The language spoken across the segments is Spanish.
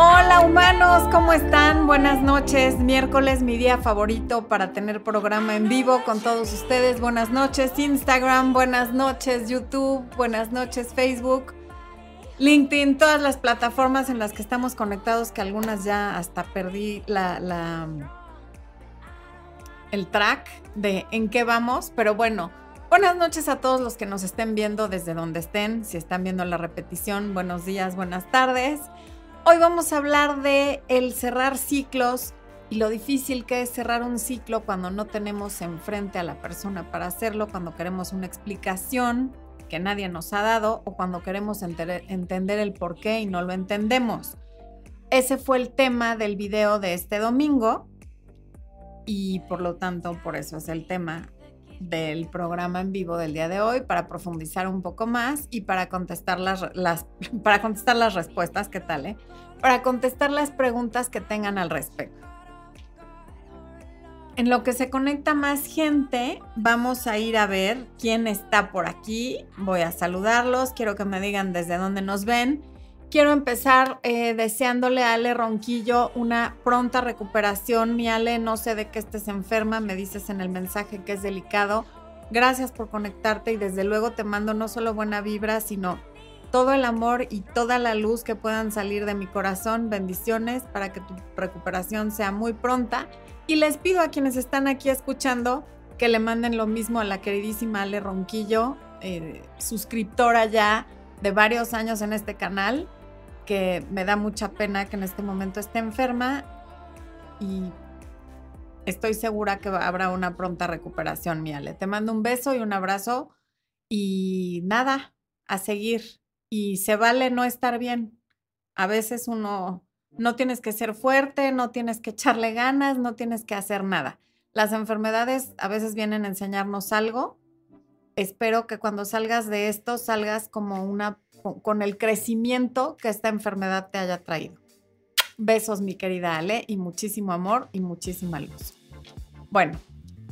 Hola humanos, ¿cómo están? Buenas noches. Miércoles, mi día favorito para tener programa en vivo con todos ustedes. Buenas noches Instagram, buenas noches YouTube, buenas noches Facebook, LinkedIn, todas las plataformas en las que estamos conectados, que algunas ya hasta perdí la, el track de en qué vamos, pero bueno. Buenas noches a todos los que nos estén viendo desde donde estén, si están viendo la repetición, buenos días, buenas tardes. Hoy vamos a hablar de el cerrar ciclos y lo difícil que es cerrar un ciclo cuando no tenemos enfrente a la persona para hacerlo, cuando queremos una explicación que nadie nos ha dado o cuando queremos entender el por qué y no lo entendemos. Ese fue el tema del video de este domingo y por lo tanto por eso es el tema del programa en vivo del día de hoy para profundizar un poco más y para contestar las, para contestar las respuestas, ¿qué tal? Eh? Para contestar las preguntas que tengan al respecto. En lo que se conecta más gente, vamos a ir a ver quién está por aquí. Voy a saludarlos, quiero que me digan desde dónde nos ven. Quiero empezar eh, deseándole a Ale Ronquillo una pronta recuperación. Mi Ale, no sé de qué estés enferma, me dices en el mensaje que es delicado. Gracias por conectarte y desde luego te mando no solo buena vibra, sino todo el amor y toda la luz que puedan salir de mi corazón. Bendiciones para que tu recuperación sea muy pronta. Y les pido a quienes están aquí escuchando que le manden lo mismo a la queridísima Ale Ronquillo, eh, suscriptora ya de varios años en este canal que me da mucha pena que en este momento esté enferma y estoy segura que habrá una pronta recuperación, Miale. Te mando un beso y un abrazo y nada, a seguir. Y se vale no estar bien. A veces uno no tienes que ser fuerte, no tienes que echarle ganas, no tienes que hacer nada. Las enfermedades a veces vienen a enseñarnos algo. Espero que cuando salgas de esto salgas como una con, el crecimiento que esta enfermedad te haya traído. Besos, mi querida Ale, y muchísimo amor y muchísima luz. Bueno,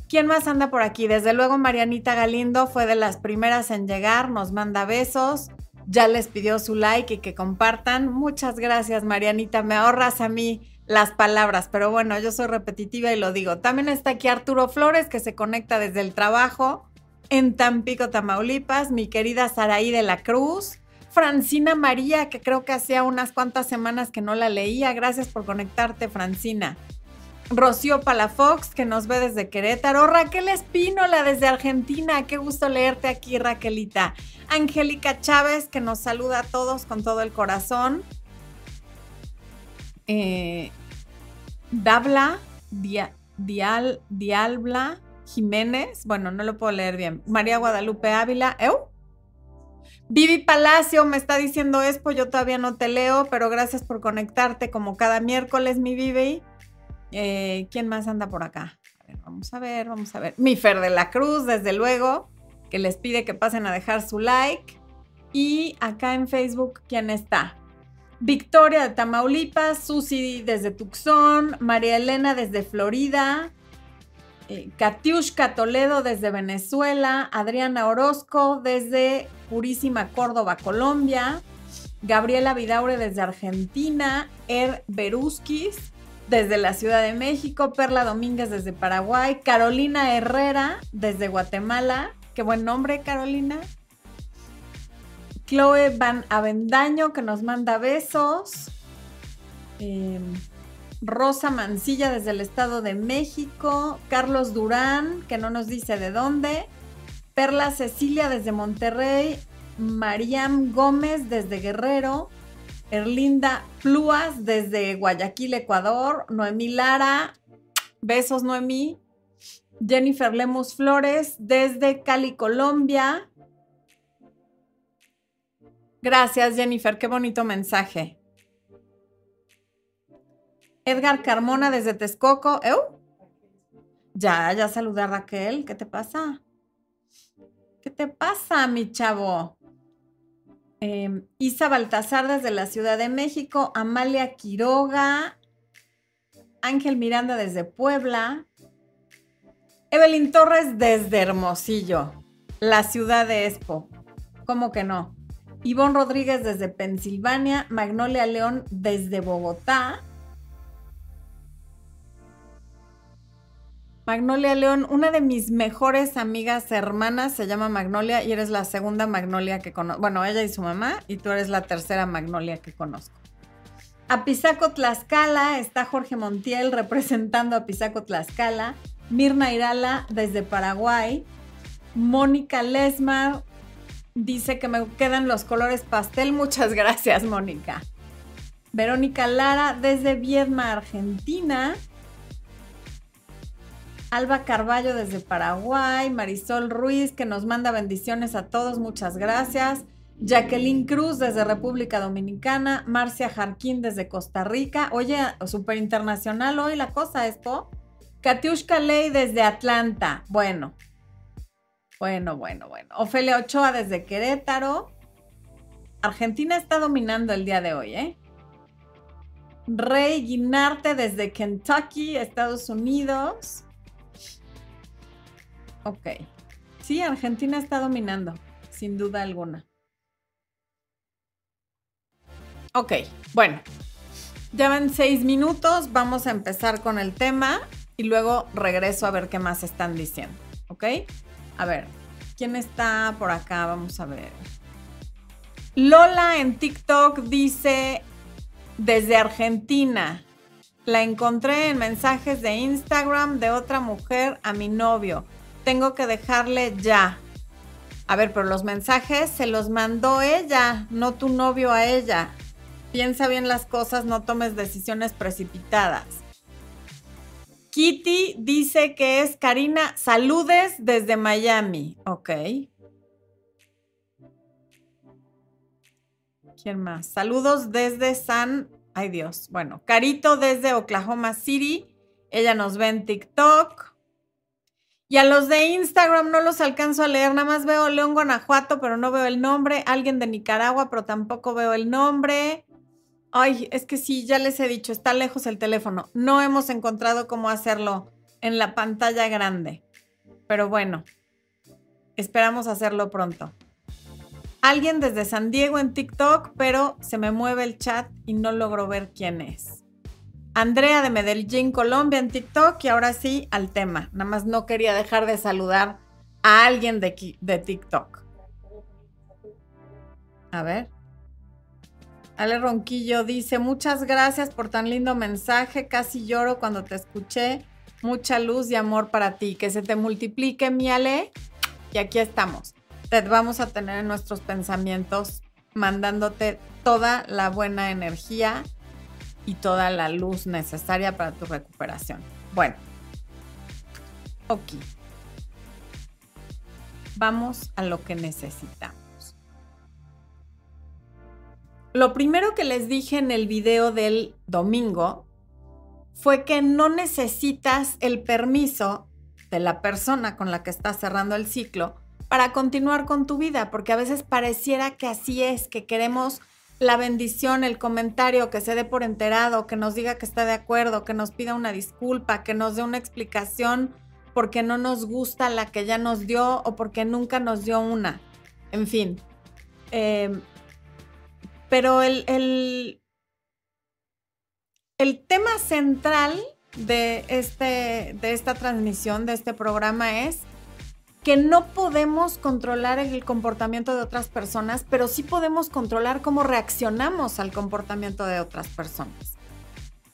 ¿quién más anda por aquí? Desde luego, Marianita Galindo fue de las primeras en llegar, nos manda besos, ya les pidió su like y que compartan. Muchas gracias, Marianita, me ahorras a mí las palabras, pero bueno, yo soy repetitiva y lo digo. También está aquí Arturo Flores, que se conecta desde el trabajo en Tampico, Tamaulipas, mi querida Saraí de la Cruz, Francina María, que creo que hacía unas cuantas semanas que no la leía. Gracias por conectarte, Francina. Rocío Palafox, que nos ve desde Querétaro. Raquel Espínola, desde Argentina. Qué gusto leerte aquí, Raquelita. Angélica Chávez, que nos saluda a todos con todo el corazón. Eh, Dabla, Dial, Dialbla Jiménez. Bueno, no lo puedo leer bien. María Guadalupe Ávila. ¿Eu? Vivi Palacio me está diciendo Expo, yo todavía no te leo, pero gracias por conectarte como cada miércoles, mi Vivi. Eh, ¿Quién más anda por acá? vamos a ver, vamos a ver. Mi Fer de la Cruz, desde luego, que les pide que pasen a dejar su like. Y acá en Facebook, ¿quién está? Victoria de Tamaulipas, Susi desde Tucson, María Elena desde Florida, eh, Katiushka Toledo desde Venezuela, Adriana Orozco desde Purísima Córdoba, Colombia, Gabriela Vidaure desde Argentina, Er Beruskis desde la Ciudad de México, Perla Domínguez desde Paraguay, Carolina Herrera desde Guatemala, qué buen nombre Carolina, Chloe Van Avendaño que nos manda besos. Em, Rosa Mancilla desde el Estado de México, Carlos Durán, que no nos dice de dónde, Perla Cecilia desde Monterrey, Mariam Gómez desde Guerrero, Erlinda Pluas desde Guayaquil, Ecuador, Noemí Lara, besos Noemí, Jennifer Lemus Flores desde Cali, Colombia. Gracias Jennifer, qué bonito mensaje. Edgar Carmona desde Texcoco. ¿Eu? Ya, ya saludé a Raquel. ¿Qué te pasa? ¿Qué te pasa, mi chavo? Em, Isa Baltasar desde la Ciudad de México. Amalia Quiroga. Ángel Miranda desde Puebla. Evelyn Torres desde Hermosillo, la ciudad de Expo. ¿Cómo que no? Ivonne Rodríguez desde Pensilvania, Magnolia León desde Bogotá. Magnolia León, una de mis mejores amigas hermanas se llama Magnolia y eres la segunda Magnolia que conozco. Bueno, ella y su mamá y tú eres la tercera Magnolia que conozco. A Pisaco Tlaxcala está Jorge Montiel representando a Pisaco Tlaxcala. Mirna Irala desde Paraguay. Mónica Lesmar dice que me quedan los colores pastel. Muchas gracias, Mónica. Verónica Lara desde Viedma, Argentina. Alba Carballo desde Paraguay. Marisol Ruiz que nos manda bendiciones a todos. Muchas gracias. Jacqueline Cruz desde República Dominicana, Marcia Jarquín desde Costa Rica. Oye, súper internacional hoy la cosa esto. Katiushka Ley desde Atlanta. Bueno, bueno, bueno, bueno. Ofelia Ochoa desde Querétaro. Argentina está dominando el día de hoy, ¿eh? Rey Guinarte desde Kentucky, Estados Unidos. Ok. Sí, Argentina está dominando, sin duda alguna. Ok, bueno, ya van seis minutos, vamos a empezar con el tema y luego regreso a ver qué más están diciendo, ¿ok? A ver, ¿quién está por acá? Vamos a ver. Lola en TikTok dice desde Argentina. La encontré en mensajes de Instagram de otra mujer a mi novio. Tengo que dejarle ya. A ver, pero los mensajes se los mandó ella, no tu novio a ella. Piensa bien las cosas, no tomes decisiones precipitadas. Kitty dice que es Karina, saludes desde Miami. Ok. ¿Quién más? Saludos desde San... Ay Dios. Bueno, Carito desde Oklahoma City. Ella nos ve en TikTok. Y a los de Instagram no los alcanzo a leer, nada más veo León Guanajuato, pero no veo el nombre. Alguien de Nicaragua, pero tampoco veo el nombre. Ay, es que sí, ya les he dicho, está lejos el teléfono. No hemos encontrado cómo hacerlo en la pantalla grande. Pero bueno, esperamos hacerlo pronto. Alguien desde San Diego en TikTok, pero se me mueve el chat y no logro ver quién es. Andrea de Medellín, Colombia en TikTok y ahora sí al tema. Nada más no quería dejar de saludar a alguien de, TikTok. A ver. Ale Ronquillo dice, muchas gracias por tan lindo mensaje, casi lloro cuando te escuché, mucha luz y amor para ti, que se te multiplique mi Ale, y aquí estamos. Te vamos a tener en nuestros pensamientos, mandándote toda la buena energía y toda la luz necesaria para tu recuperación. Bueno, ok. Vamos a lo que necesitamos. Lo primero que les dije en el video del domingo fue que no necesitas el permiso de la persona con la que estás cerrando el ciclo para continuar con tu vida, porque a veces pareciera que así es, que queremos la bendición, el comentario, que se dé por enterado, que nos diga que está de acuerdo, que nos pida una disculpa, que nos dé una explicación porque no nos gusta la que ya nos dio o porque nunca nos dio una. En fin, eh, pero el, el, tema central de, este, de esta transmisión, de este programa es que no podemos controlar el comportamiento de otras personas, pero sí podemos controlar cómo reaccionamos al comportamiento de otras personas.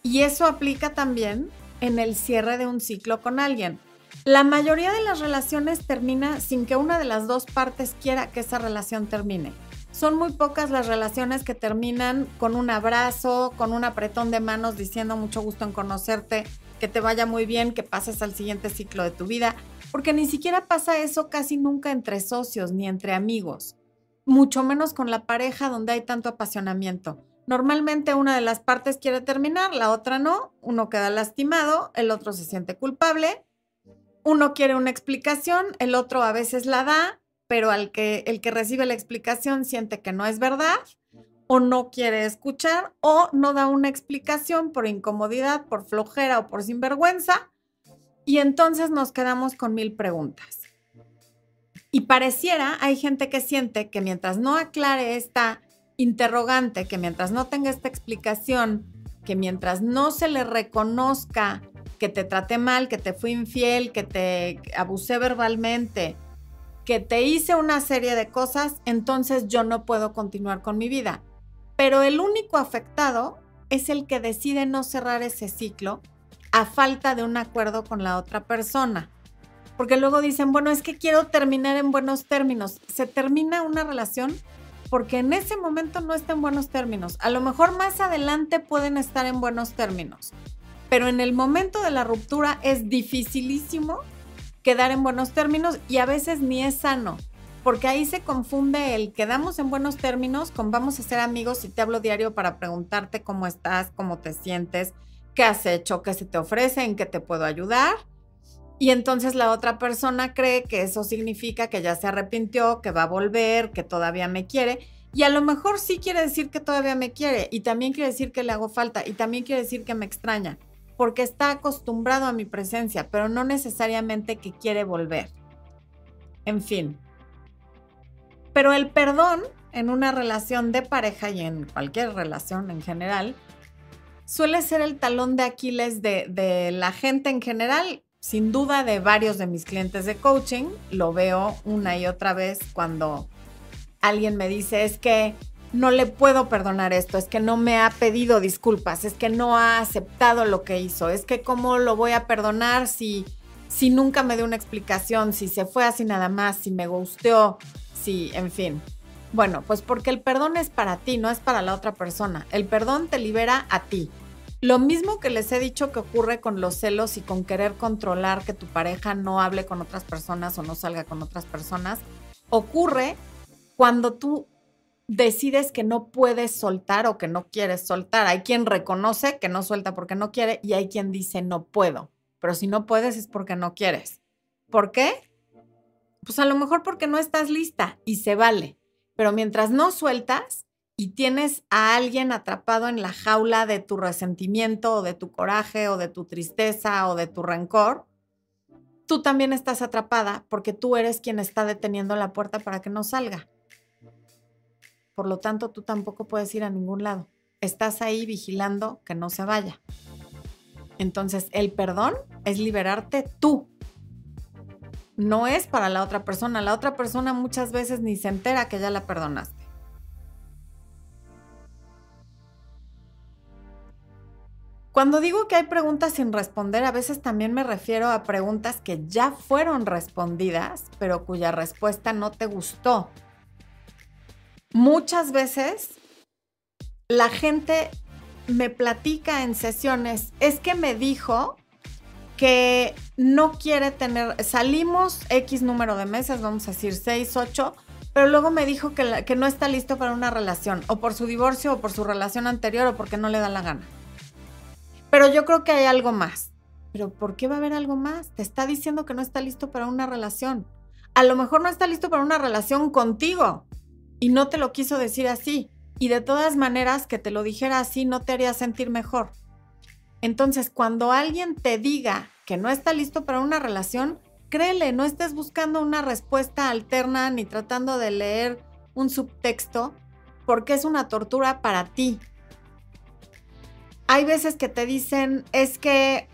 Y eso aplica también en el cierre de un ciclo con alguien. La mayoría de las relaciones termina sin que una de las dos partes quiera que esa relación termine. Son muy pocas las relaciones que terminan con un abrazo, con un apretón de manos diciendo mucho gusto en conocerte, que te vaya muy bien, que pases al siguiente ciclo de tu vida, porque ni siquiera pasa eso casi nunca entre socios ni entre amigos, mucho menos con la pareja donde hay tanto apasionamiento. Normalmente una de las partes quiere terminar, la otra no, uno queda lastimado, el otro se siente culpable, uno quiere una explicación, el otro a veces la da, pero al que el que recibe la explicación siente que no es verdad o no quiere escuchar o no da una explicación por incomodidad, por flojera o por sinvergüenza y entonces nos quedamos con mil preguntas. Y pareciera, hay gente que siente que mientras no aclare esta interrogante, que mientras no tenga esta explicación, que mientras no se le reconozca que te traté mal, que te fui infiel, que te abusé verbalmente, que te hice una serie de cosas, entonces yo no puedo continuar con mi vida. Pero el único afectado es el que decide no cerrar ese ciclo a falta de un acuerdo con la otra persona. Porque luego dicen, bueno, es que quiero terminar en buenos términos. Se termina una relación porque en ese momento no está en buenos términos. A lo mejor más adelante pueden estar en buenos términos. Pero en el momento de la ruptura es dificilísimo quedar en buenos términos y a veces ni es sano, porque ahí se confunde el quedamos en buenos términos con vamos a ser amigos y te hablo diario para preguntarte cómo estás, cómo te sientes, qué has hecho, qué se te ofrece, en qué te puedo ayudar. Y entonces la otra persona cree que eso significa que ya se arrepintió, que va a volver, que todavía me quiere. Y a lo mejor sí quiere decir que todavía me quiere y también quiere decir que le hago falta y también quiere decir que me extraña porque está acostumbrado a mi presencia, pero no necesariamente que quiere volver. En fin. Pero el perdón en una relación de pareja y en cualquier relación en general suele ser el talón de Aquiles de, la gente en general, sin duda de varios de mis clientes de coaching. Lo veo una y otra vez cuando alguien me dice es que no le puedo perdonar esto, es que no me ha pedido disculpas, es que no ha aceptado lo que hizo, es que cómo lo voy a perdonar si, si nunca me dio una explicación, si se fue así nada más, si me gusteó, si, en fin. Bueno, pues porque el perdón es para ti, no es para la otra persona. El perdón te libera a ti. Lo mismo que les he dicho que ocurre con los celos y con querer controlar que tu pareja no hable con otras personas o no salga con otras personas, ocurre cuando tú decides que no puedes soltar o que no quieres soltar. Hay quien reconoce que no suelta porque no quiere y hay quien dice no puedo. Pero si no puedes es porque no quieres. ¿Por qué? Pues a lo mejor porque no estás lista y se vale. Pero mientras no sueltas y tienes a alguien atrapado en la jaula de tu resentimiento o de tu coraje o de tu tristeza o de tu rencor, tú también estás atrapada porque tú eres quien está deteniendo la puerta para que no salga. Por lo tanto, tú tampoco puedes ir a ningún lado. Estás ahí vigilando que no se vaya. Entonces, el perdón es liberarte tú. No es para la otra persona. La otra persona muchas veces ni se entera que ya la perdonaste. Cuando digo que hay preguntas sin responder, a veces también me refiero a preguntas que ya fueron respondidas, pero cuya respuesta no te gustó muchas veces la gente me platica en sesiones, es que me dijo que no quiere tener, salimos X número de meses, vamos a decir 6, 8, pero luego me dijo que, que no está listo para una relación, o por su divorcio, o por su relación anterior, o porque no le da la gana. Pero yo creo que hay algo más. Pero ¿por qué va a haber algo más? Te está diciendo que no está listo para una relación. A lo mejor no está listo para una relación contigo, y no te lo quiso decir así. Y de todas maneras, que te lo dijera así no te haría sentir mejor. Entonces, cuando alguien te diga que no está listo para una relación, créele, no estés buscando una respuesta alterna ni tratando de leer un subtexto, porque es una tortura para ti. Hay veces que te dicen, es que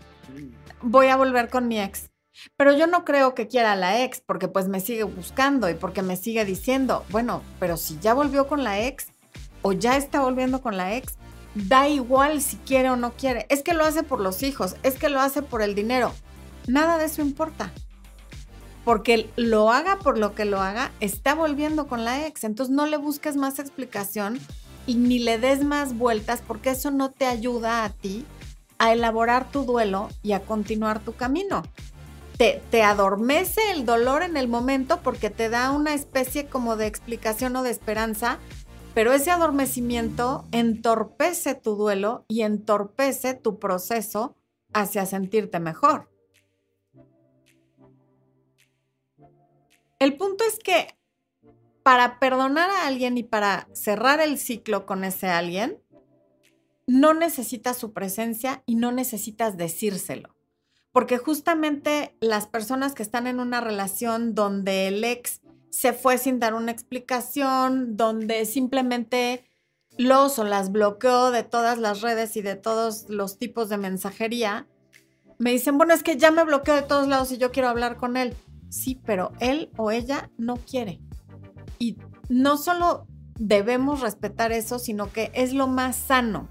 voy a volver con mi ex. Pero yo no creo que quiera a la ex porque pues me sigue buscando y porque me sigue diciendo, bueno, pero si ya volvió con la ex o ya está volviendo con la ex, da igual si quiere o no quiere. Es que lo hace por los hijos, es que lo hace por el dinero. Nada de eso importa. Porque lo haga por lo que lo haga, está volviendo con la ex. Entonces no le busques más explicación y ni le des más vueltas porque eso no te ayuda a ti a elaborar tu duelo y a continuar tu camino te, adormece el dolor en el momento porque te da una especie como de explicación o de esperanza, pero ese adormecimiento entorpece tu duelo y entorpece tu proceso hacia sentirte mejor. El punto es que para perdonar a alguien y para cerrar el ciclo con ese alguien, no necesitas su presencia y no necesitas decírselo porque justamente las personas que están en una relación donde el ex se fue sin dar una explicación, donde simplemente los o las bloqueó de todas las redes y de todos los tipos de mensajería, me dicen, bueno, es que ya me bloqueó de todos lados y yo quiero hablar con él. Sí, pero él o ella no quiere. Y no solo debemos respetar eso, sino que es lo más sano.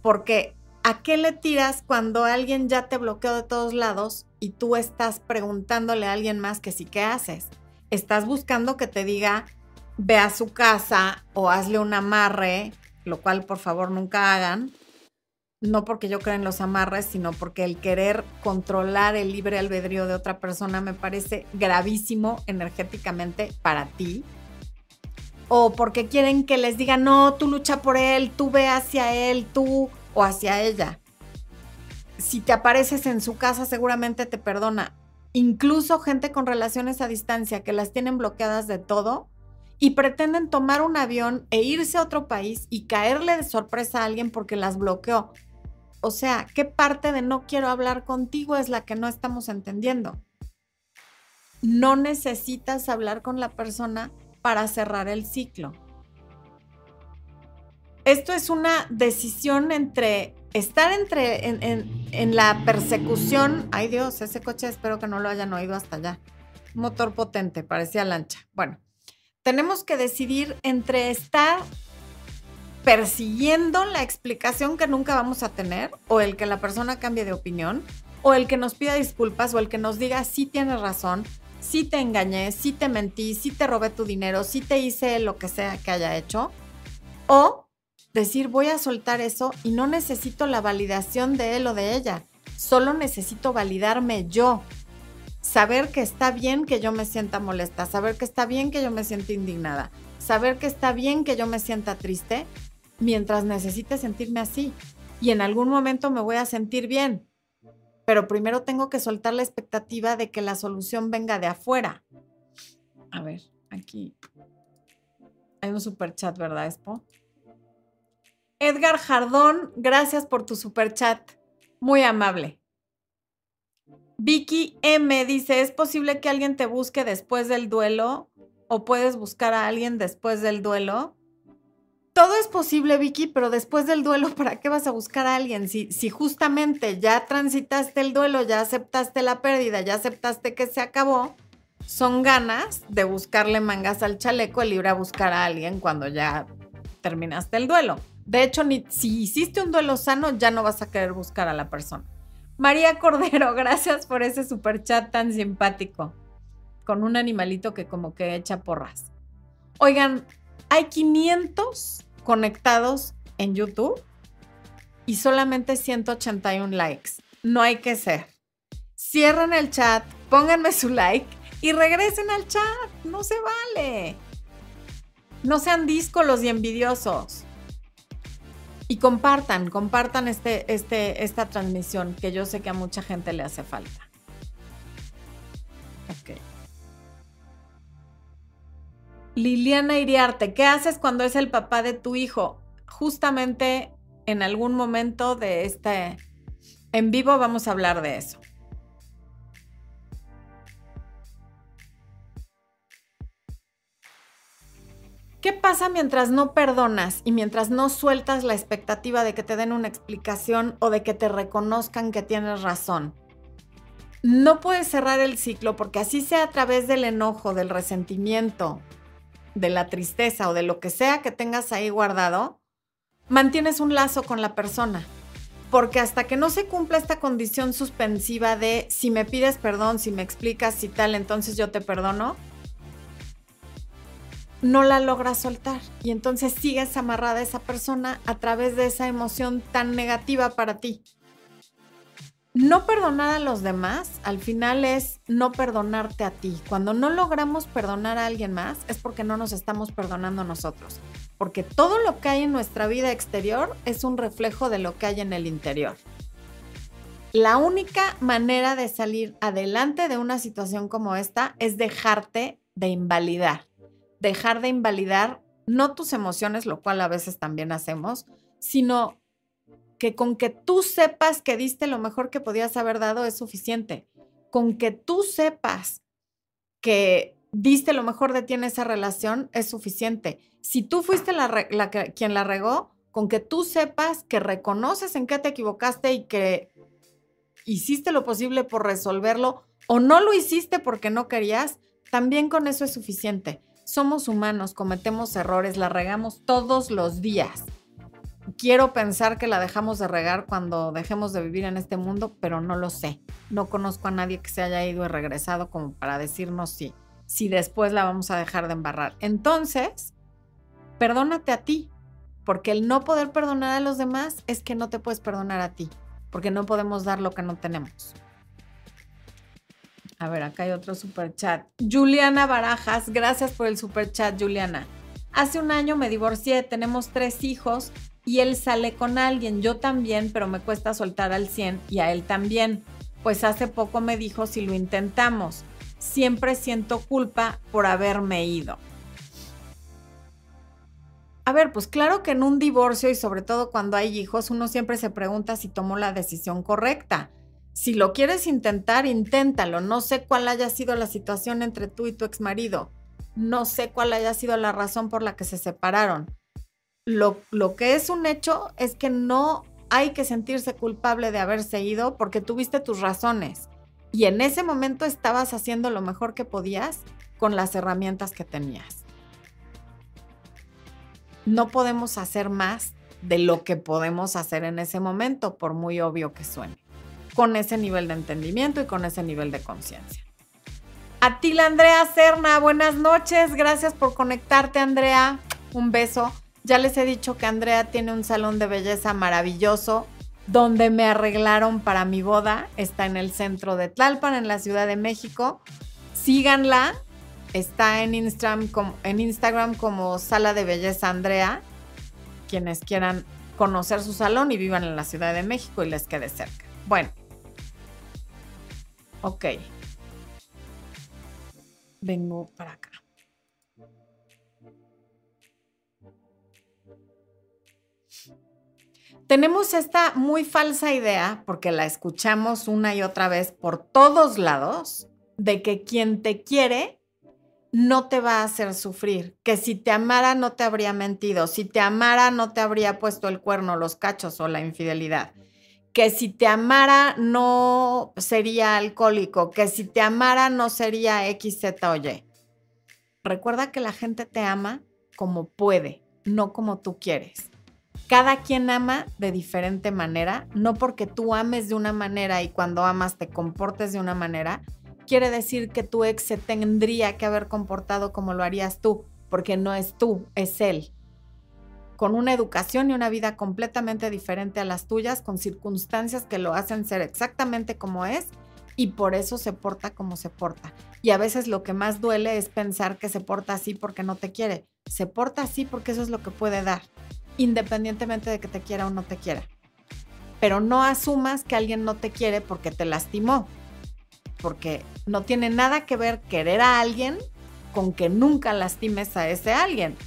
Porque ¿a qué le tiras cuando alguien ya te bloqueó de todos lados y tú estás preguntándole a alguien más que sí, ¿qué haces? Estás buscando que te diga, ve a su casa o hazle un amarre, lo cual por favor nunca hagan. No porque yo crea en los amarres, sino porque el querer controlar el libre albedrío de otra persona me parece gravísimo energéticamente para ti. O porque quieren que les diga, no, tú lucha por él, tú ve hacia él, tú o hacia ella. Si te apareces en su casa, seguramente te perdona. Incluso gente con relaciones a distancia que las tienen bloqueadas de todo, y pretenden tomar un avión e irse a otro país y caerle de sorpresa a alguien porque las bloqueó. O sea, ¿qué parte de no quiero hablar contigo es la que no estamos entendiendo? No necesitas hablar con la persona para cerrar el ciclo. Esto es una decisión entre estar entre en, en, la persecución. Ay Dios, ese coche espero que no lo hayan oído hasta allá. Motor potente, parecía lancha. Bueno, tenemos que decidir entre estar persiguiendo la explicación que nunca vamos a tener o el que la persona cambie de opinión o el que nos pida disculpas o el que nos diga sí tienes razón, sí te engañé, sí te mentí, sí te robé tu dinero, sí te hice lo que sea que haya hecho o decir voy a soltar eso y no necesito la validación de él o de ella, solo necesito validarme yo saber que está bien que yo me sienta molesta, saber que está bien que yo me sienta indignada, saber que está bien que yo me sienta triste, mientras necesite sentirme así. Y en algún momento me voy a sentir bien. Pero primero tengo que soltar la expectativa de que la solución venga de afuera. A ver, aquí hay un super chat, ¿verdad, Expo? Edgar Jardón, gracias por tu super chat. Muy amable. Vicky M dice, ¿es posible que alguien te busque después del duelo? ¿O puedes buscar a alguien después del duelo? Todo es posible, Vicky, pero después del duelo, ¿para qué vas a buscar a alguien? Si, si justamente ya transitaste el duelo, ya aceptaste la pérdida, ya aceptaste que se acabó, son ganas de buscarle mangas al chaleco el ir a buscar a alguien cuando ya terminaste el duelo. De hecho, ni, si hiciste un duelo sano, ya no vas a querer buscar a la persona. María Cordero, gracias por ese super chat tan simpático. Con un animalito que como que echa porras. Oigan, hay 500 conectados en YouTube y solamente 181 likes. No hay que ser. Cierren el chat, pónganme su like y regresen al chat. No se vale. No sean díscolos y envidiosos. Y compartan, compartan este, este, esta transmisión que yo sé que a mucha gente le hace falta. Ok. Liliana Iriarte, ¿qué haces cuando es el papá de tu hijo? Justamente en algún momento de este en vivo vamos a hablar de eso. ¿Qué pasa mientras no perdonas y mientras no sueltas la expectativa de que te den una explicación o de que te reconozcan que tienes razón? No puedes cerrar el ciclo porque así sea a través del enojo, del resentimiento, de la tristeza o de lo que sea que tengas ahí guardado, mantienes un lazo con la persona. Porque hasta que no se cumpla esta condición suspensiva de si me pides perdón, si me explicas y tal, entonces yo te perdono, no la logras soltar y entonces sigues amarrada a esa persona a través de esa emoción tan negativa para ti. No perdonar a los demás al final es no perdonarte a ti. Cuando no logramos perdonar a alguien más es porque no nos estamos perdonando nosotros. Porque todo lo que hay en nuestra vida exterior es un reflejo de lo que hay en el interior. La única manera de salir adelante de una situación como esta es dejarte de invalidar dejar de invalidar no tus emociones, lo cual a veces también hacemos, sino que con que tú sepas que diste lo mejor que podías haber dado es suficiente. Con que tú sepas que diste lo mejor de ti en esa relación, es suficiente. Si tú fuiste la, quien la regó, con que tú sepas que reconoces en qué te equivocaste y que hiciste lo posible por resolverlo o no lo hiciste porque no querías, también con eso es suficiente. Somos humanos, cometemos errores, la regamos todos los días. Quiero pensar que la dejamos de regar cuando dejemos de vivir en este mundo, pero no lo sé. No conozco a nadie que se haya ido y regresado como para decirnos sí si después la vamos a dejar de embarrar. Entonces, perdónate a ti, porque el no poder perdonar a los demás es que no te puedes perdonar a ti, porque no podemos dar lo que no tenemos. A ver, acá hay otro super chat. Juliana Barajas, gracias por el super chat, Juliana. Hace un año me divorcié, tenemos tres hijos y él sale con alguien, yo también, pero me cuesta soltar al 100 y a él también. Pues hace poco me dijo si lo intentamos siempre siento culpa por haberme ido. A ver, pues claro que en un divorcio y sobre todo cuando hay hijos, uno siempre se pregunta si tomó la decisión correcta. Si lo quieres intentar, inténtalo. No sé cuál haya sido la situación entre tú y tu exmarido. No sé cuál haya sido la razón por la que se separaron. Lo, lo que es un hecho es que no hay que sentirse culpable de haberse ido porque tuviste tus razones y en ese momento estabas haciendo lo mejor que podías con las herramientas que tenías. No podemos hacer más de lo que podemos hacer en ese momento, por muy obvio que suene, con ese nivel de entendimiento y con ese nivel de conciencia. A ti, la Andrea Serna, buenas noches, gracias por conectarte, Andrea. Un beso. Ya les he dicho que Andrea tiene un salón de belleza maravilloso donde me arreglaron para mi boda. Está en el centro de Tlalpan, en la Ciudad de México. Síganla. Está en Instagram, como, en Instagram como Sala de Belleza Andrea. Quienes quieran conocer su salón y vivan en la Ciudad de México y les quede cerca. Bueno. Ok. Vengo para acá. tenemos esta muy falsa idea, porque la escuchamos una y otra vez por todos lados, de que quien te quiere no te va a hacer sufrir, que si te amara no te habría mentido, si te amara no te habría puesto el cuerno, los cachos o la infidelidad, que si te amara no sería alcohólico, que si te amara no sería X, Z o Y. Recuerda que la gente te ama como puede, no como tú quieres cada quien ama de diferente manera, no porque tú ames de una manera y cuando amas te comportes de una manera, quiere decir que tu ex se tendría que haber comportado como lo harías tú, porque no es tú, es él. Con una educación y una vida completamente diferente a las tuyas, con circunstancias que lo hacen ser exactamente como es y por eso se porta como se porta. Y a veces lo que más duele es pensar que se porta así porque no te quiere. Se porta así porque eso es lo que puede dar independientemente de que te quiera o no te quiera. Pero no asumas que alguien no te quiere porque te lastimó, porque no tiene nada que ver querer a alguien con que nunca lastimes a ese alguien.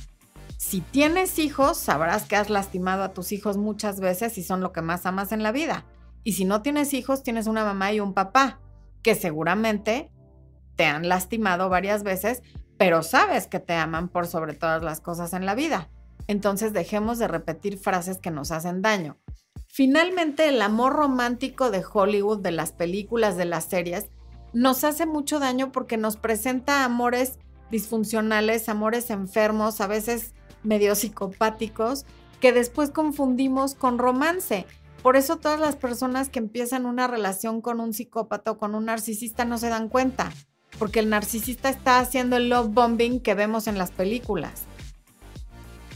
Si tienes hijos, sabrás que has lastimado a tus hijos muchas veces y son lo que más amas en la vida. Y si no tienes hijos, tienes una mamá y un papá que seguramente te han lastimado varias veces, pero sabes que te aman por sobre todas las cosas en la vida. Entonces dejemos de repetir frases que nos hacen daño. Finalmente, el amor romántico de Hollywood, de las películas, de las series, nos hace mucho daño porque nos presenta amores disfuncionales, amores enfermos, a veces medio psicopáticos, que después confundimos con romance. Por eso todas las personas que empiezan una relación con un psicópata o con un narcisista no se dan cuenta, porque el narcisista está haciendo el love bombing que vemos en las películas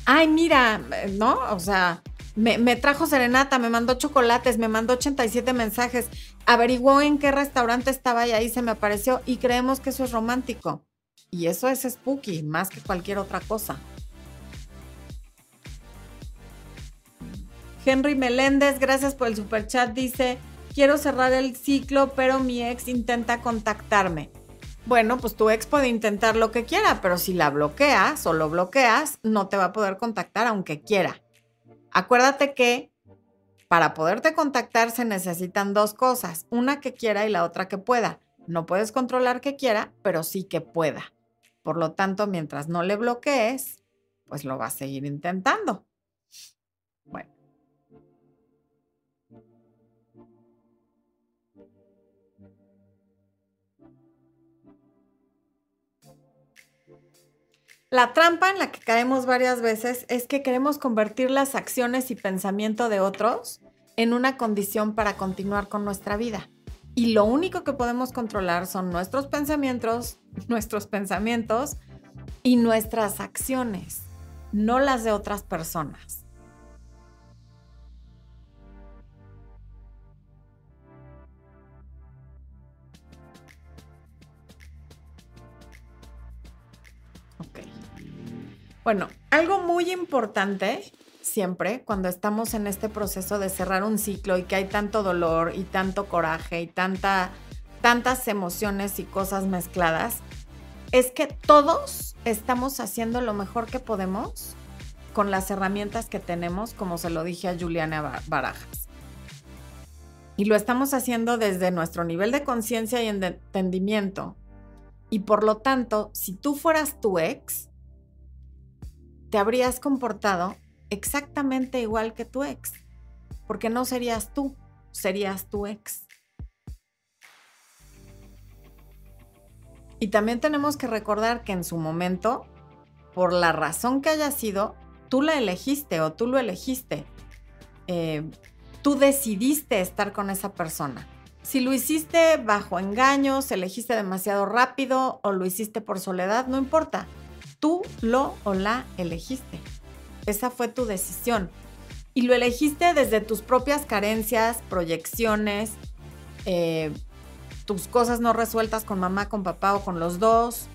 ay, mira, ¿no? O sea, me, trajo serenata, me mandó chocolates, me mandó 87 mensajes, averiguó en qué restaurante estaba y ahí se me apareció y creemos que eso es romántico. Y eso es spooky, más que cualquier otra cosa. Henry Meléndez, gracias por el super chat, dice, quiero cerrar el ciclo, pero mi ex intenta contactarme. Bueno, pues tu ex puede intentar lo que quiera, pero si la bloqueas o lo bloqueas, no te va a poder contactar aunque quiera. Acuérdate que para poderte contactar se necesitan dos cosas, una que quiera y la otra que pueda. No puedes controlar que quiera, pero sí que pueda. por lo tanto, mientras no le bloquees, pues lo va a seguir intentando. La trampa en la que caemos varias veces es que queremos convertir las acciones y pensamiento de otros en una condición para continuar con nuestra vida. Y lo único que podemos controlar son nuestros pensamientos, nuestros pensamientos y nuestras acciones, no las de otras personas. Bueno, algo muy importante siempre cuando estamos en este proceso de cerrar un ciclo y que hay tanto dolor y tanto coraje y tanta, tantas emociones y cosas mezcladas, es que todos estamos haciendo lo mejor que podemos con las herramientas que tenemos, como se lo dije a Juliana Barajas. Y lo estamos haciendo desde nuestro nivel de conciencia y entendimiento. Y por lo tanto, si tú fueras tu ex, te habrías comportado exactamente igual que tu ex, porque no serías tú, serías tu ex. Y también tenemos que recordar que en su momento, por la razón que haya sido, tú la elegiste o tú lo elegiste. Eh, tú decidiste estar con esa persona. Si lo hiciste bajo engaños, elegiste demasiado rápido o lo hiciste por soledad, no importa. Tú lo o la elegiste. Esa fue tu decisión. Y lo elegiste desde tus propias carencias, proyecciones, eh, tus cosas no resueltas con mamá, con papá o con los dos,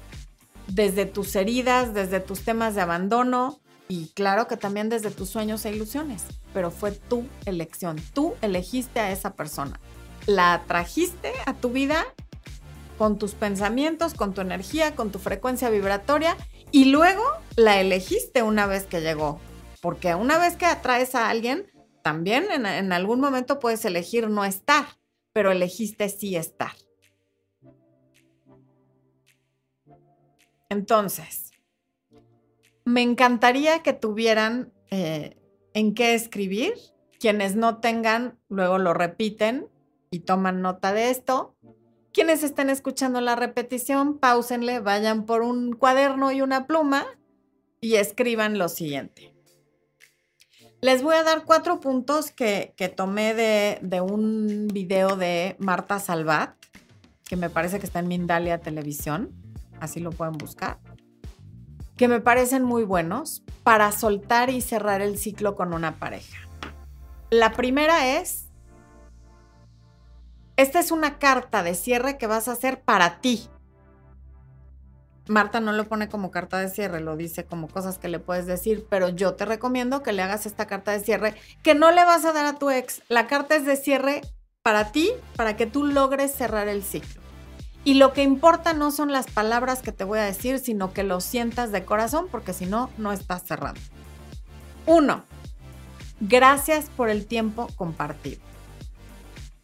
desde tus heridas, desde tus temas de abandono y claro que también desde tus sueños e ilusiones. Pero fue tu elección. Tú elegiste a esa persona. La atrajiste a tu vida con tus pensamientos, con tu energía, con tu frecuencia vibratoria y luego la elegiste una vez que llegó, porque una vez que atraes a alguien, también en, algún momento puedes elegir no estar, pero elegiste sí estar. Entonces, me encantaría que tuvieran eh, en qué escribir. Quienes no tengan, luego lo repiten y toman nota de esto. Quienes estén escuchando la repetición, pausenle, vayan por un cuaderno y una pluma y escriban lo siguiente. Les voy a dar cuatro puntos que, tomé de, de, un video de Marta Salvat, que me parece que está en Mindalia Televisión, así lo pueden buscar, que me parecen muy buenos para soltar y cerrar el ciclo con una pareja. La primera es esta es una carta de cierre que vas a hacer para ti. Marta no lo pone como carta de cierre, lo dice como cosas que le puedes decir, pero yo te recomiendo que le hagas esta carta de cierre que no le vas a dar a tu ex. La carta es de cierre para ti, para que tú logres cerrar el ciclo. Y lo que importa no son las palabras que te voy a decir, sino que lo sientas de corazón, porque si no, no estás cerrado. Uno, gracias por el tiempo compartido.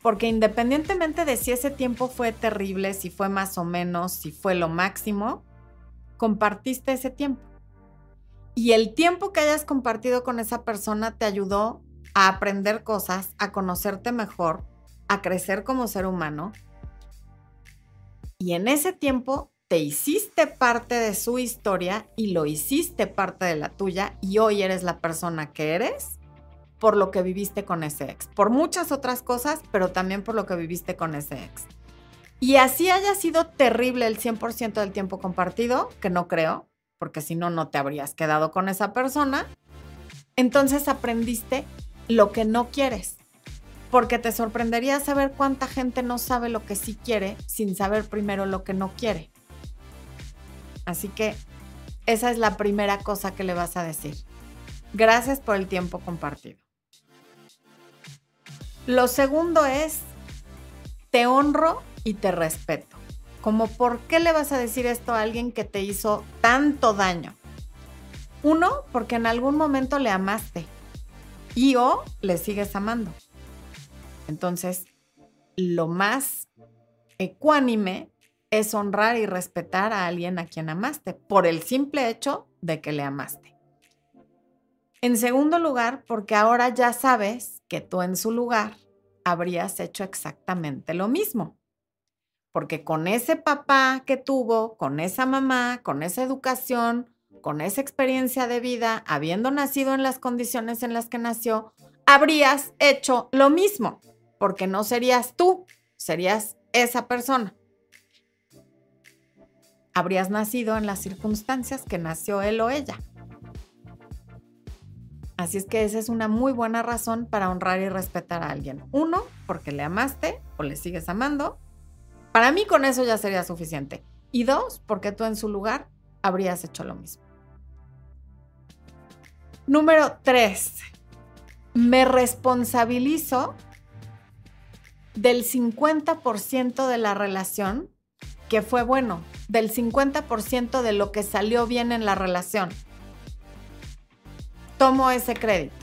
Porque independientemente de si ese tiempo fue terrible, si fue más o menos, si fue lo máximo, compartiste ese tiempo. Y el tiempo que hayas compartido con esa persona te ayudó a aprender cosas, a conocerte mejor, a crecer como ser humano. Y en ese tiempo te hiciste parte de su historia y lo hiciste parte de la tuya y hoy eres la persona que eres por lo que viviste con ese ex, por muchas otras cosas, pero también por lo que viviste con ese ex. Y así haya sido terrible el 100% del tiempo compartido, que no creo, porque si no, no te habrías quedado con esa persona, entonces aprendiste lo que no quieres. Porque te sorprendería saber cuánta gente no sabe lo que sí quiere sin saber primero lo que no quiere. Así que esa es la primera cosa que le vas a decir. Gracias por el tiempo compartido. Lo segundo es, te honro y te respeto. Como, ¿por qué le vas a decir esto a alguien que te hizo tanto daño? Uno, porque en algún momento le amaste y o le sigues amando. Entonces, lo más ecuánime es honrar y respetar a alguien a quien amaste, por el simple hecho de que le amaste. En segundo lugar, porque ahora ya sabes que tú en su lugar habrías hecho exactamente lo mismo. Porque con ese papá que tuvo, con esa mamá, con esa educación, con esa experiencia de vida, habiendo nacido en las condiciones en las que nació, habrías hecho lo mismo, porque no serías tú, serías esa persona. Habrías nacido en las circunstancias que nació él o ella. Así es que esa es una muy buena razón para honrar y respetar a alguien. Uno, porque le amaste o le sigues amando. Para mí con eso ya sería suficiente. Y dos, porque tú en su lugar habrías hecho lo mismo. Número tres, me responsabilizo del 50% de la relación que fue bueno, del 50% de lo que salió bien en la relación tomo ese crédito.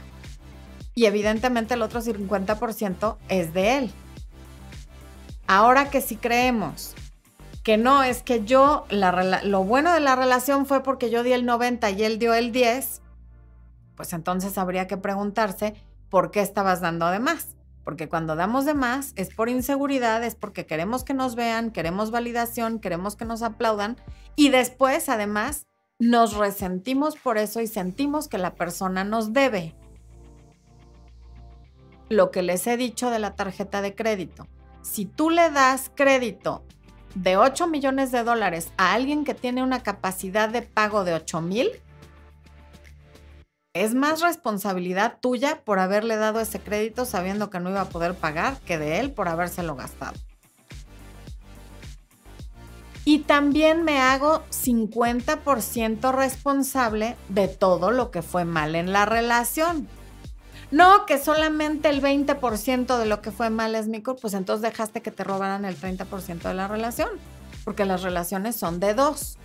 Y evidentemente el otro 50% es de él. Ahora que si creemos que no, es que yo, lo bueno de la relación fue porque yo di el 90 y él dio el 10, pues entonces habría que preguntarse por qué estabas dando de más. Porque cuando damos de más es por inseguridad, es porque queremos que nos vean, queremos validación, queremos que nos aplaudan y después además nos resentimos por eso y sentimos que la persona nos debe. Lo que les he dicho de la tarjeta de crédito. Si tú le das crédito de 8 millones de dólares a alguien que tiene una capacidad de pago de 8 mil, es más responsabilidad tuya por haberle dado ese crédito sabiendo que no iba a poder pagar que de él por habérselo gastado. Y también me hago 50% responsable de todo lo que fue mal en la relación. No, que solamente el 20% de lo que fue mal es mi culpa, pues entonces dejaste que te robaran el 30% de la relación, porque las relaciones son de dos.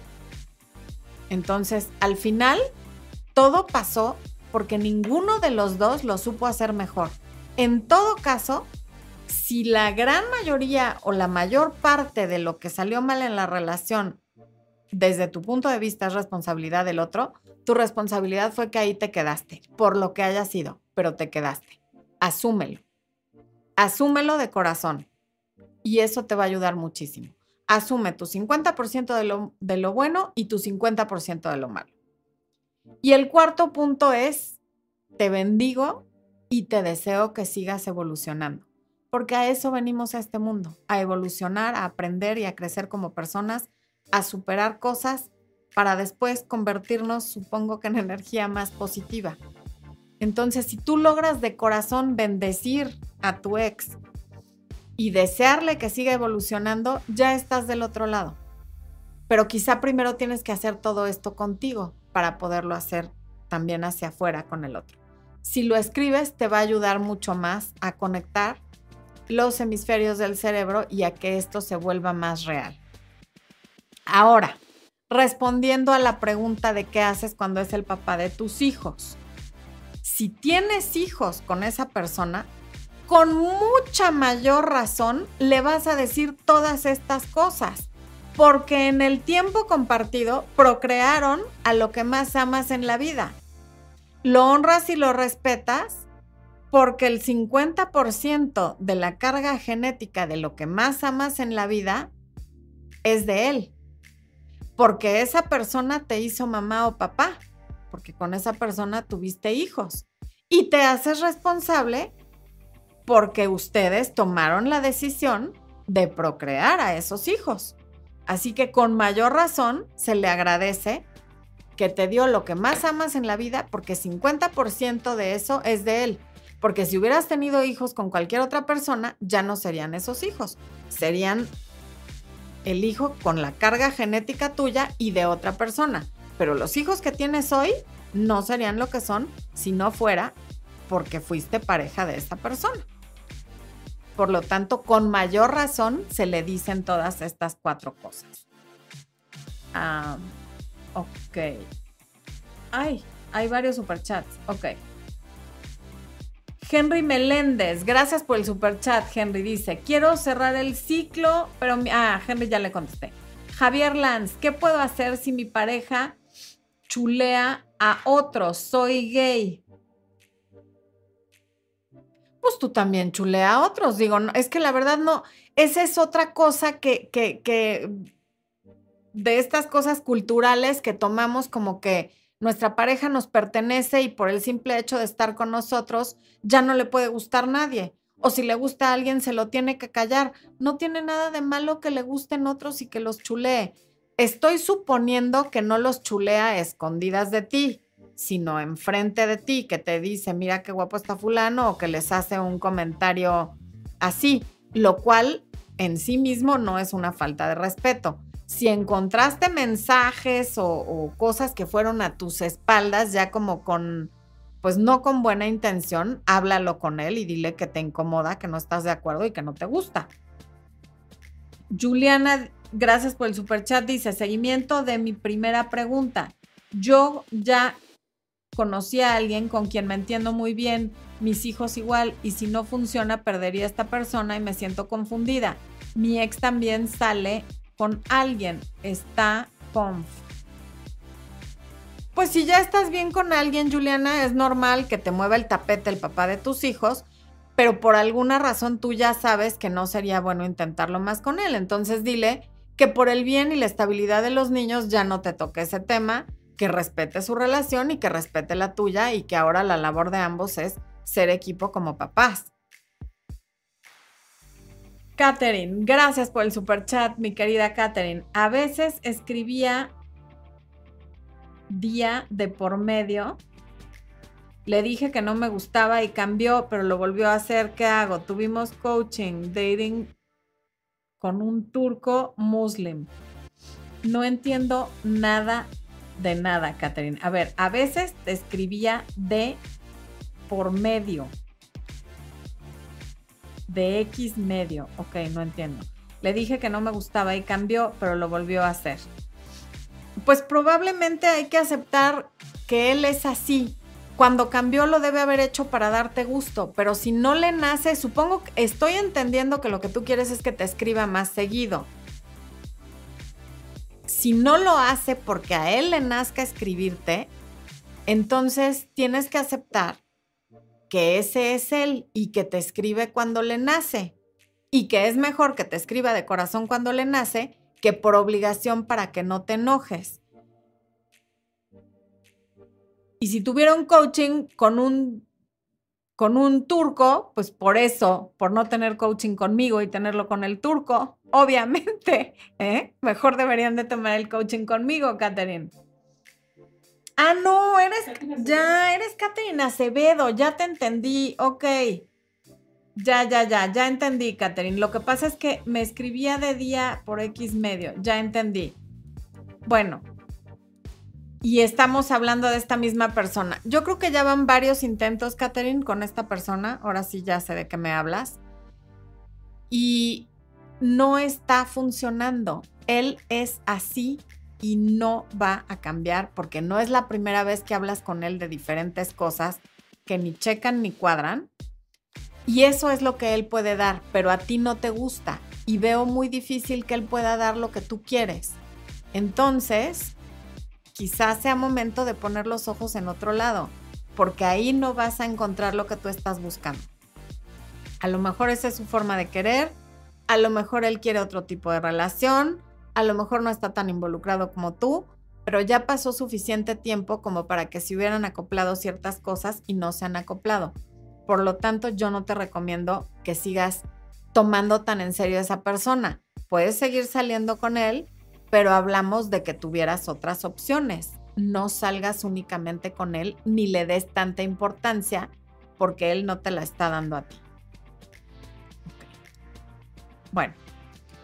Entonces, al final, todo pasó porque ninguno de los dos lo supo hacer mejor. En todo caso, si la gran mayoría o la mayor parte de lo que salió mal en la relación desde tu punto de vista es responsabilidad del otro, tu responsabilidad fue que ahí te quedaste, por lo que haya sido, pero te quedaste. Asúmelo. Asúmelo de corazón. Y eso te va a ayudar muchísimo. Asume tu 50% de lo, de lo bueno y tu 50% de lo malo. Y el cuarto punto es, te bendigo y te deseo que sigas evolucionando porque a eso venimos a este mundo, a evolucionar, a aprender y a crecer como personas, a superar cosas para después convertirnos, supongo que en energía más positiva. Entonces, si tú logras de corazón bendecir a tu ex y desearle que siga evolucionando, ya estás del otro lado. Pero quizá primero tienes que hacer todo esto contigo para poderlo hacer también hacia afuera con el otro. Si lo escribes, te va a ayudar mucho más a conectar los hemisferios del cerebro y a que esto se vuelva más real. Ahora, respondiendo a la pregunta de qué haces cuando es el papá de tus hijos. Si tienes hijos con esa persona, con mucha mayor razón le vas a decir todas estas cosas, porque en el tiempo compartido procrearon a lo que más amas en la vida. Lo honras y lo respetas porque el 50% de la carga genética de lo que más amas en la vida es de él. Porque esa persona te hizo mamá o papá, porque con esa persona tuviste hijos. Y te haces responsable porque ustedes tomaron la decisión de procrear a esos hijos. Así que con mayor razón se le agradece que te dio lo que más amas en la vida porque 50% de eso es de él. Porque si hubieras tenido hijos con cualquier otra persona, ya no serían esos hijos. Serían el hijo con la carga genética tuya y de otra persona. Pero los hijos que tienes hoy no serían lo que son si no fuera porque fuiste pareja de esta persona. Por lo tanto, con mayor razón se le dicen todas estas cuatro cosas. Ah, ok. Ay, hay varios superchats. Ok. Henry Meléndez, gracias por el super chat. Henry dice: Quiero cerrar el ciclo, pero. Ah, Henry ya le contesté. Javier Lanz, ¿qué puedo hacer si mi pareja chulea a otros? Soy gay. Pues tú también chulea a otros. Digo, es que la verdad no. Esa es otra cosa que, que, que. de estas cosas culturales que tomamos como que nuestra pareja nos pertenece y por el simple hecho de estar con nosotros ya no le puede gustar nadie. O si le gusta a alguien se lo tiene que callar. No tiene nada de malo que le gusten otros y que los chulee. Estoy suponiendo que no los chulea escondidas de ti, sino enfrente de ti, que te dice, mira qué guapo está fulano, o que les hace un comentario así, lo cual en sí mismo no es una falta de respeto si encontraste mensajes o, cosas que fueron a tus espaldas, ya como con, pues no con buena intención, háblalo con él y dile que te incomoda, que no estás de acuerdo y que no te gusta. Juliana, gracias por el super chat, dice, seguimiento de mi primera pregunta. Yo ya conocí a alguien con quien me entiendo muy bien, mis hijos igual, y si no funciona, perdería a esta persona y me siento confundida. Mi ex también sale con alguien está conf. Pues si ya estás bien con alguien, Juliana, es normal que te mueva el tapete el papá de tus hijos, pero por alguna razón tú ya sabes que no sería bueno intentarlo más con él. Entonces dile que por el bien y la estabilidad de los niños ya no te toque ese tema, que respete su relación y que respete la tuya y que ahora la labor de ambos es ser equipo como papás. Katherine, gracias por el super chat, mi querida Katherine. A veces escribía día de por medio. Le dije que no me gustaba y cambió, pero lo volvió a hacer. ¿Qué hago? Tuvimos coaching, dating con un turco muslim. No entiendo nada de nada, Katherine. A ver, a veces te escribía de por medio de X medio. Ok, no entiendo. Le dije que no me gustaba y cambió, pero lo volvió a hacer. Pues probablemente hay que aceptar que él es así. Cuando cambió lo debe haber hecho para darte gusto, pero si no le nace, supongo que estoy entendiendo que lo que tú quieres es que te escriba más seguido. Si no lo hace porque a él le nazca escribirte, entonces tienes que aceptar que ese es él y que te escribe cuando le nace. Y que es mejor que te escriba de corazón cuando le nace que por obligación para que no te enojes. Y si tuviera un coaching con un con un turco, pues por eso, por no tener coaching conmigo y tenerlo con el turco, obviamente, ¿eh? mejor deberían de tomar el coaching conmigo, Catherine. Ah, no, eres, ya, eres Catherine Acevedo, ya te entendí, ok. Ya, ya, ya, ya entendí, Catherine. Lo que pasa es que me escribía de día por X medio, ya entendí. Bueno, y estamos hablando de esta misma persona. Yo creo que ya van varios intentos, Catherine, con esta persona. Ahora sí ya sé de qué me hablas. Y no está funcionando. Él es así y no va a cambiar porque no es la primera vez que hablas con él de diferentes cosas que ni checan ni cuadran. Y eso es lo que él puede dar, pero a ti no te gusta y veo muy difícil que él pueda dar lo que tú quieres. Entonces, quizás sea momento de poner los ojos en otro lado, porque ahí no vas a encontrar lo que tú estás buscando. A lo mejor esa es su forma de querer, a lo mejor él quiere otro tipo de relación, a lo mejor no está tan involucrado como tú, pero ya pasó suficiente tiempo como para que se hubieran acoplado ciertas cosas y no se han acoplado. Por lo tanto, yo no te recomiendo que sigas tomando tan en serio a esa persona. Puedes seguir saliendo con él, pero hablamos de que tuvieras otras opciones. No salgas únicamente con él ni le des tanta importancia porque él no te la está dando a ti. Bueno,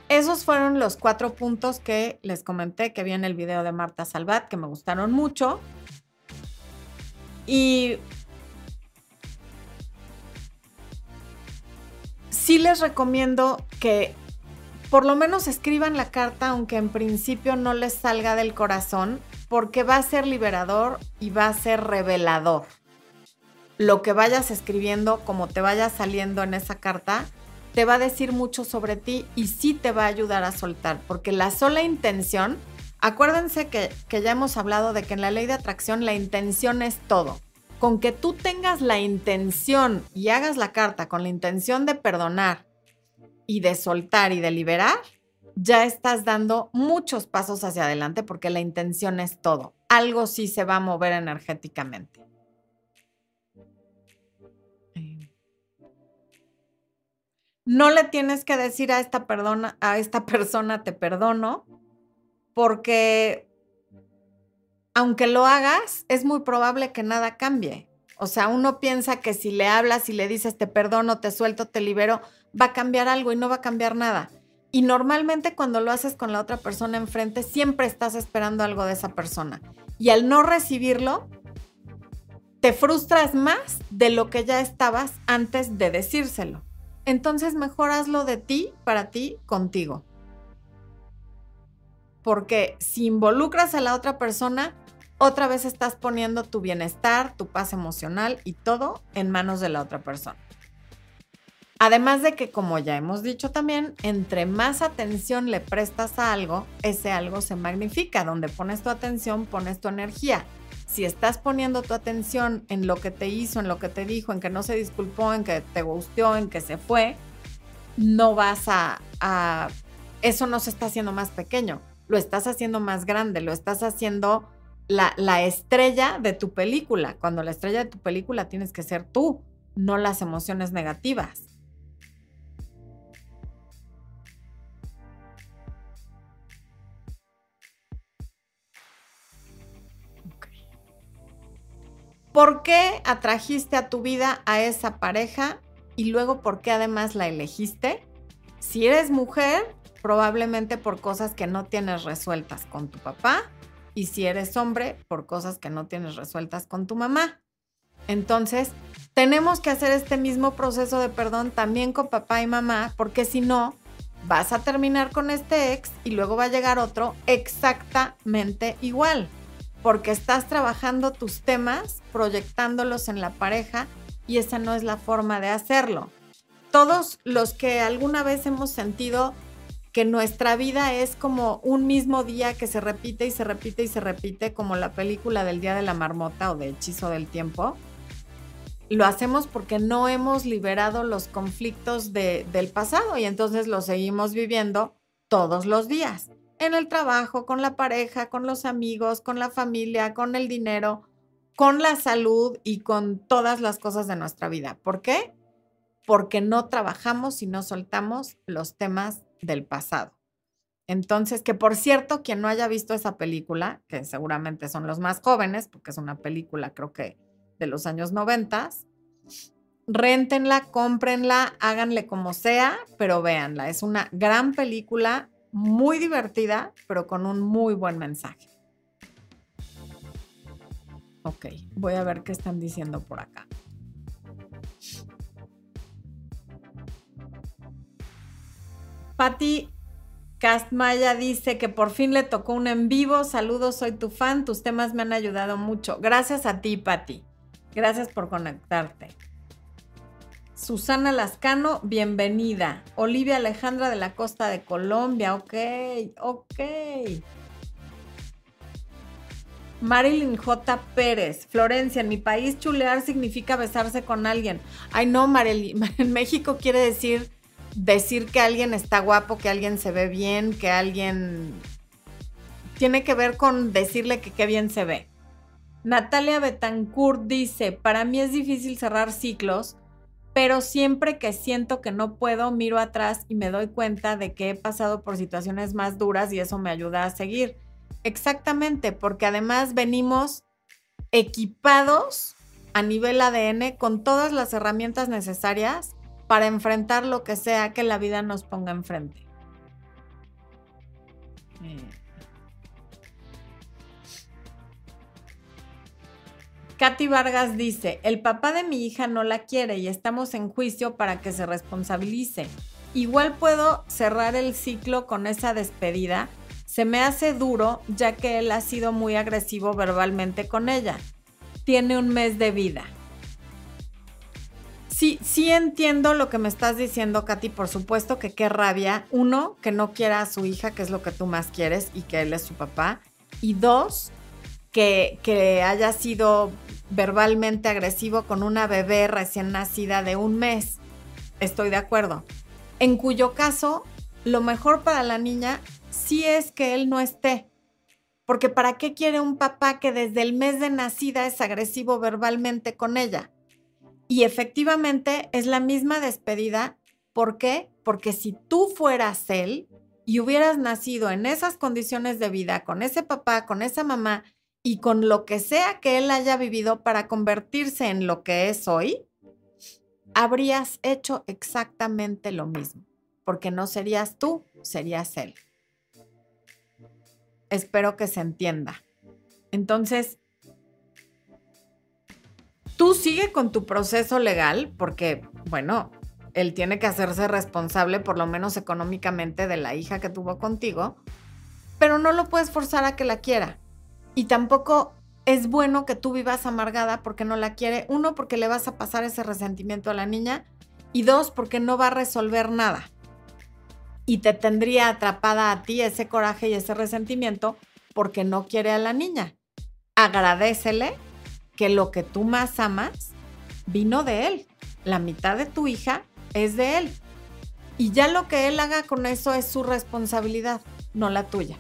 esos fueron los cuatro puntos que les comenté que vi en el video de Marta Salvat, que me gustaron mucho. Y sí les recomiendo que por lo menos escriban la carta, aunque en principio no les salga del corazón, porque va a ser liberador y va a ser revelador. lo que vayas escribiendo, como te vaya saliendo en esa carta, te va a decir mucho sobre ti y sí te va a ayudar a soltar, porque la sola intención, acuérdense que, que ya hemos hablado de que en la ley de atracción la intención es todo. Con que tú tengas la intención y hagas la carta con la intención de perdonar y de soltar y de liberar, ya estás dando muchos pasos hacia adelante porque la intención es todo. Algo sí se va a mover energéticamente. No le tienes que decir a esta, a esta persona te perdono, porque aunque lo hagas, es muy probable que nada cambie. O sea, uno piensa que si le hablas y le dices te perdono, te suelto, te libero, va a cambiar algo y no va a cambiar nada. Y normalmente cuando lo haces con la otra persona enfrente, siempre estás esperando algo de esa persona. Y al no recibirlo, te frustras más de lo que ya estabas antes de decírselo entonces mejor hazlo de ti, para ti, contigo. Porque si involucras a la otra persona, otra vez estás poniendo tu bienestar, tu paz emocional y todo en manos de la otra persona. Además de que, como ya hemos dicho también, entre más atención le prestas a algo, ese algo se magnifica. Donde pones tu atención, pones tu energía si estás poniendo tu atención en lo que te hizo, en lo que te dijo, en que no se disculpó, en que te gustó, en que se fue, no vas a, eso no se está haciendo más pequeño, lo estás haciendo más grande, lo estás haciendo la estrella de tu película, cuando la estrella de tu película tienes que ser tú, no las emociones negativas. ¿Por qué atrajiste a tu vida a esa pareja y luego por qué además la elegiste? Si eres mujer, probablemente por cosas que no tienes resueltas con tu papá y si eres hombre, por cosas que no tienes resueltas con tu mamá. Entonces, tenemos que hacer este mismo proceso de perdón también con papá y mamá, porque si no, vas a terminar con este ex y luego va a llegar otro exactamente igual porque estás trabajando tus temas, proyectándolos en la pareja y esa no es la forma de hacerlo. Todos los que alguna vez hemos sentido que nuestra vida es como un mismo día que se repite y se repite y se repite, como la película del Día de la Marmota o de Hechizo del Tiempo, lo hacemos porque no hemos liberado los conflictos del pasado y entonces los seguimos viviendo todos los días en el trabajo, con la pareja, con los amigos, con la familia, con el dinero, con la salud y con todas las cosas de nuestra vida. ¿Por qué? Porque no trabajamos y no soltamos los temas del pasado. Entonces, que por cierto, quien no haya visto esa película, que seguramente son los más jóvenes, porque es una película creo que de los años 90, réntenla, cómprenla, háganle como sea, pero véanla. Es una gran película muy divertida, pero con un muy buen mensaje. Ok, voy a ver qué están diciendo por acá. Patti Castmaya dice que por fin le tocó un en vivo. Saludos, soy tu fan. Tus temas me han ayudado mucho. Gracias a ti, Patti. Gracias por conectarte. Susana Lascano, bienvenida. Olivia Alejandra de la Costa de Colombia, ok, ok. Marilyn J. Pérez, Florencia, en mi país chulear significa besarse con alguien. Ay, no, Marilyn, en México quiere decir decir que alguien está guapo, que alguien se ve bien, que alguien... Tiene que ver con decirle que qué bien se ve. Natalia Betancourt dice, para mí es difícil cerrar ciclos pero siempre que siento que no puedo, miro atrás y me doy cuenta de que he pasado por situaciones más duras y eso me ayuda a seguir. Exactamente, porque además venimos equipados a nivel ADN con todas las herramientas necesarias para enfrentar lo que sea que la vida nos ponga enfrente. Katy Vargas dice, el papá de mi hija no la quiere y estamos en juicio para que se responsabilice. Igual puedo cerrar el ciclo con esa despedida. Se me hace duro ya que él ha sido muy agresivo verbalmente con ella. Tiene un mes de vida. Sí, sí entiendo lo que me estás diciendo, Katy. Por supuesto que qué rabia. Uno, que no quiera a su hija, que es lo que tú más quieres, y que él es su papá. Y dos, que, haya sido verbalmente agresivo con una bebé recién nacida de un mes. Estoy de acuerdo. En cuyo caso, lo mejor para la niña sí es que él no esté. Porque ¿para qué quiere un papá que desde el mes de nacida es agresivo verbalmente con ella? Y efectivamente es la misma despedida. ¿Por qué? Porque si tú fueras él y hubieras nacido en esas condiciones de vida, con ese papá, con esa mamá y con lo que sea que él haya vivido para convertirse en lo que es hoy, habrías hecho exactamente lo mismo, porque no serías tú, serías él. Espero que se entienda. Entonces, Tú sigue con tu proceso legal porque, bueno, él tiene que hacerse responsable, por lo menos económicamente, de la hija que tuvo contigo, pero no lo puedes forzar a que la quiera. Y tampoco es bueno que tú vivas amargada porque no la quiere. Uno, porque le vas a pasar ese resentimiento a la niña. Y dos, porque no va a resolver nada. Y te tendría atrapada a ti ese coraje y ese resentimiento porque no quiere a la niña. Agradecele que lo que tú más amas vino de él. La mitad de tu hija es de él. Y ya lo que él haga con eso es su responsabilidad, no la tuya.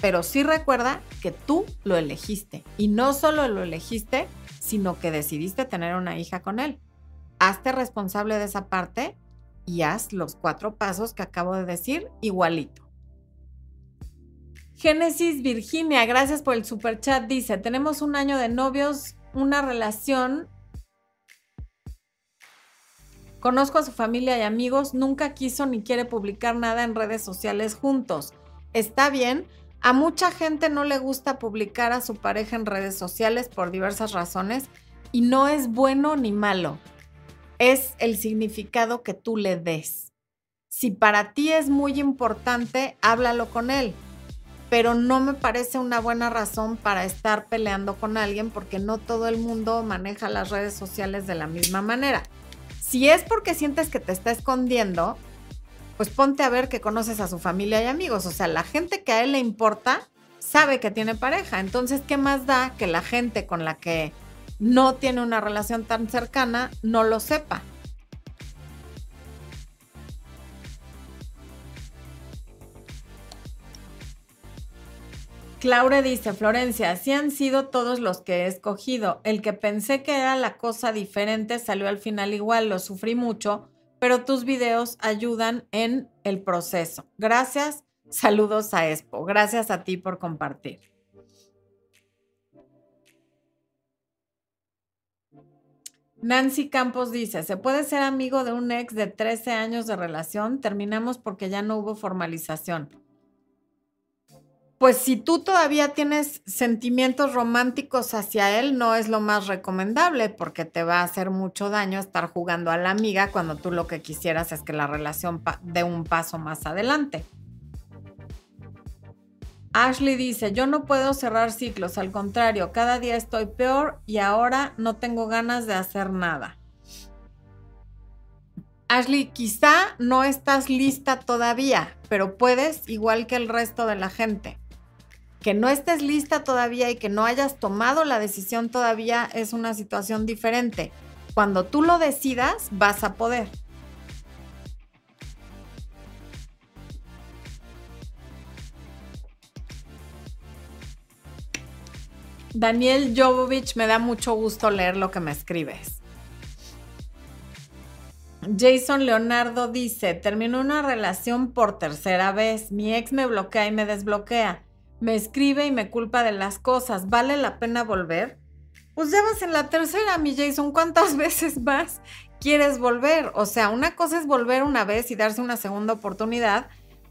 Pero sí recuerda que tú lo elegiste. Y no solo lo elegiste, sino que decidiste tener una hija con él. Hazte responsable de esa parte y haz los cuatro pasos que acabo de decir igualito. Génesis Virginia, gracias por el super chat. Dice: Tenemos un año de novios, una relación. Conozco a su familia y amigos, nunca quiso ni quiere publicar nada en redes sociales juntos. Está bien, a mucha gente no le gusta publicar a su pareja en redes sociales por diversas razones y no es bueno ni malo. Es el significado que tú le des. Si para ti es muy importante, háblalo con él pero no me parece una buena razón para estar peleando con alguien porque no todo el mundo maneja las redes sociales de la misma manera. Si es porque sientes que te está escondiendo, pues ponte a ver que conoces a su familia y amigos. O sea, la gente que a él le importa sabe que tiene pareja. Entonces, ¿qué más da que la gente con la que no tiene una relación tan cercana no lo sepa? Claure dice, Florencia, así han sido todos los que he escogido. El que pensé que era la cosa diferente salió al final igual, lo sufrí mucho, pero tus videos ayudan en el proceso. Gracias, saludos a Expo. Gracias a ti por compartir. Nancy Campos dice, ¿se puede ser amigo de un ex de 13 años de relación? Terminamos porque ya no hubo formalización pues si tú todavía tienes sentimientos románticos hacia él, no es lo más recomendable porque te va a hacer mucho daño estar jugando a la amiga cuando tú lo que quisieras es que la relación dé un paso más adelante. Ashley dice, yo no puedo cerrar ciclos, al contrario, cada día estoy peor y ahora no tengo ganas de hacer nada. Ashley, quizá no estás lista todavía, pero puedes igual que el resto de la gente que no estés lista todavía y que no hayas tomado la decisión todavía es una situación diferente. Cuando tú lo decidas, vas a poder. Daniel Jovovich, me da mucho gusto leer lo que me escribes. Jason Leonardo dice, terminó una relación por tercera vez. Mi ex me bloquea y me desbloquea me escribe y me culpa de las cosas. ¿Vale la pena volver? Pues ya vas en la tercera, mi Jason. ¿Cuántas veces más quieres volver? O sea, una cosa es volver una vez y darse una segunda oportunidad,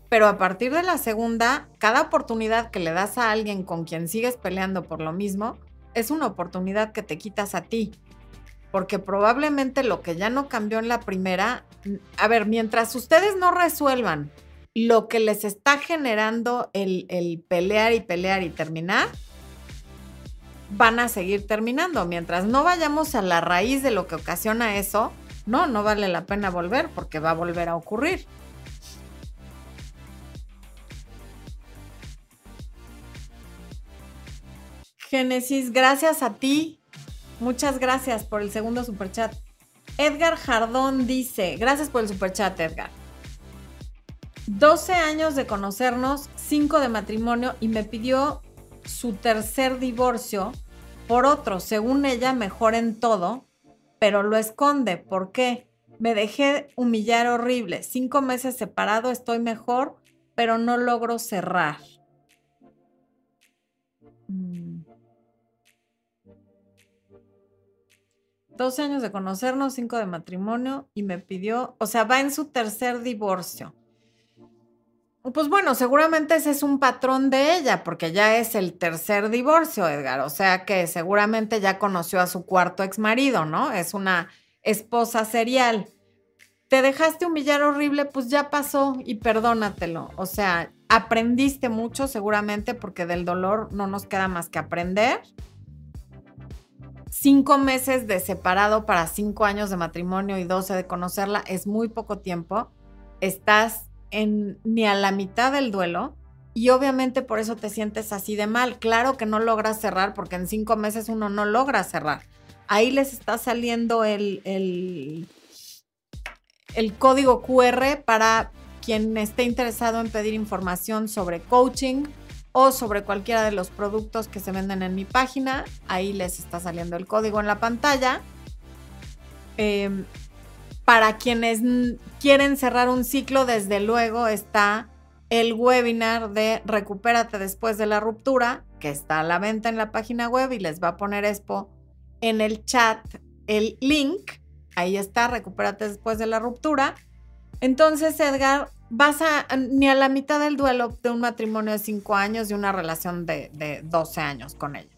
pero a partir de la segunda, cada oportunidad que le das a alguien con quien sigues peleando por lo mismo, es una oportunidad que te quitas a ti. Porque probablemente lo que ya no cambió en la primera, a ver, mientras ustedes no resuelvan lo que les está generando el, pelear y pelear y terminar, van a seguir terminando. Mientras no vayamos a la raíz de lo que ocasiona eso, no, no vale la pena volver porque va a volver a ocurrir. Génesis, gracias a ti. Muchas gracias por el segundo superchat. Edgar Jardón dice, gracias por el superchat, Edgar. 12 años de conocernos, 5 de matrimonio y me pidió su tercer divorcio por otro, según ella, mejor en todo, pero lo esconde. ¿Por qué? Me dejé humillar horrible. Cinco meses separado, estoy mejor, pero no logro cerrar. 12 años de conocernos, 5 de matrimonio y me pidió, o sea, va en su tercer divorcio. Pues bueno, seguramente ese es un patrón de ella, porque ya es el tercer divorcio, Edgar. O sea que seguramente ya conoció a su cuarto ex marido, ¿no? Es una esposa serial. Te dejaste humillar horrible, pues ya pasó y perdónatelo. O sea, aprendiste mucho seguramente porque del dolor no nos queda más que aprender cinco meses de separado para cinco años de matrimonio y doce de conocerla es muy poco tiempo. Estás en ni a la mitad del duelo y obviamente por eso te sientes así de mal. Claro que no logras cerrar porque en cinco meses uno no logra cerrar. Ahí les está saliendo el, el, código QR para quien esté interesado en pedir información sobre coaching o sobre cualquiera de los productos que se venden en mi página. Ahí les está saliendo el código en la pantalla. Em, para quienes quieren cerrar un ciclo, desde luego está el webinar de Recupérate después de la ruptura, que está a la venta en la página web y les va a poner Expo en el chat el link. Ahí está, Recupérate después de la ruptura. Entonces, Edgar, vas a ni a la mitad del duelo de un matrimonio de 5 años y una relación de, de 12 años con ella.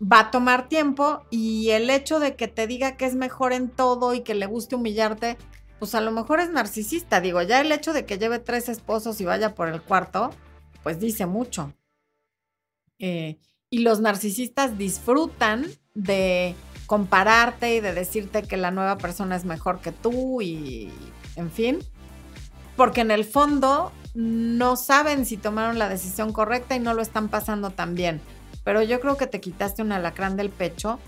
Va a tomar tiempo y el hecho de que te diga que es mejor en todo y que le guste humillarte, pues a lo mejor es narcisista. Digo, ya el hecho de que lleve tres esposos y vaya por el cuarto, pues dice mucho. Eh, y los narcisistas disfrutan de compararte y de decirte que la nueva persona es mejor que tú y, en fin porque en el fondo no saben si tomaron la decisión correcta y no lo están pasando tan bien. Pero yo creo que te quitaste un alacrán del pecho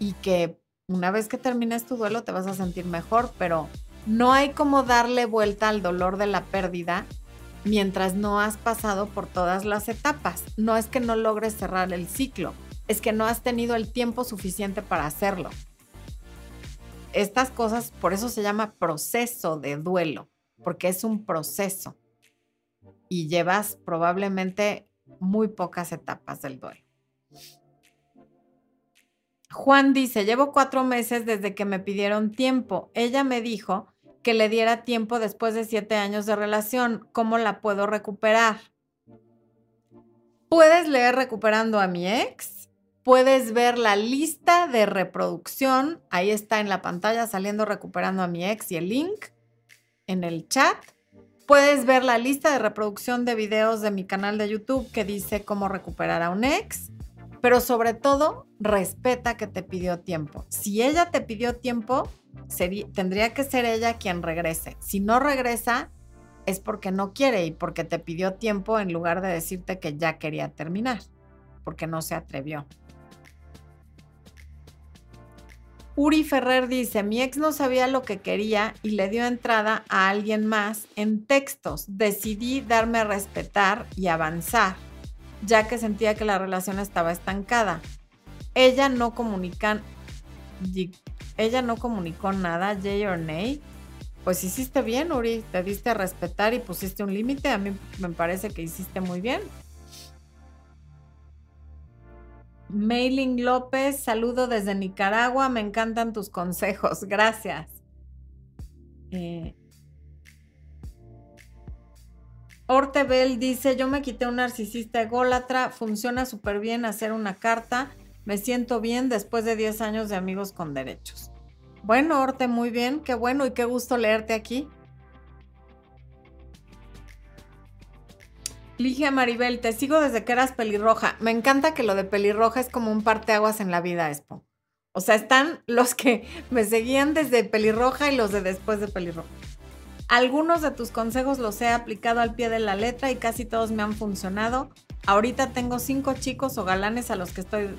y que una vez que termines tu duelo te vas a sentir mejor, pero no hay como darle vuelta al dolor de la pérdida mientras no has pasado por todas las etapas. No es que no logres cerrar el ciclo, es que no has tenido el tiempo suficiente para hacerlo. Estas cosas, por eso se llama proceso de duelo porque es un proceso y llevas probablemente muy pocas etapas del duelo. Juan dice, llevo cuatro meses desde que me pidieron tiempo. Ella me dijo que le diera tiempo después de siete años de relación. ¿Cómo la puedo recuperar? Puedes leer Recuperando a mi ex. Puedes ver la lista de reproducción. Ahí está en la pantalla saliendo Recuperando a mi ex y el link en el chat. Puedes ver la lista de reproducción de videos de mi canal de YouTube que dice cómo recuperar a un ex, pero sobre todo respeta que te pidió tiempo. Si ella te pidió tiempo, tendría que ser ella quien regrese. Si no regresa, es porque no quiere y porque te pidió tiempo en lugar de decirte que ya quería terminar, porque no se atrevió. Uri Ferrer dice, mi ex no sabía lo que quería y le dio entrada a alguien más en textos. Decidí darme a respetar y avanzar, ya que sentía que la relación estaba estancada. Ella no comunican, ella no comunicó nada, yay or nay. Pues hiciste bien, Uri, te diste a respetar y pusiste un límite. A mí me parece que hiciste muy bien. Mailing López, saludo desde Nicaragua, me encantan tus consejos, gracias. Eh, Ortebel dice, yo me quité un narcisista ególatra, funciona súper bien hacer una carta, me siento bien después de 10 años de amigos con derechos. Bueno, Orte, muy bien, qué bueno y qué gusto leerte aquí. Ligia Maribel, te sigo desde que eras pelirroja. Me encanta que lo de pelirroja es como un parteaguas en la vida, Expo. O sea, están los que me seguían desde pelirroja y los de después de pelirroja. Algunos de tus consejos los he aplicado al pie de la letra y casi todos me han funcionado. Ahorita tengo cinco chicos o galanes a los que estoy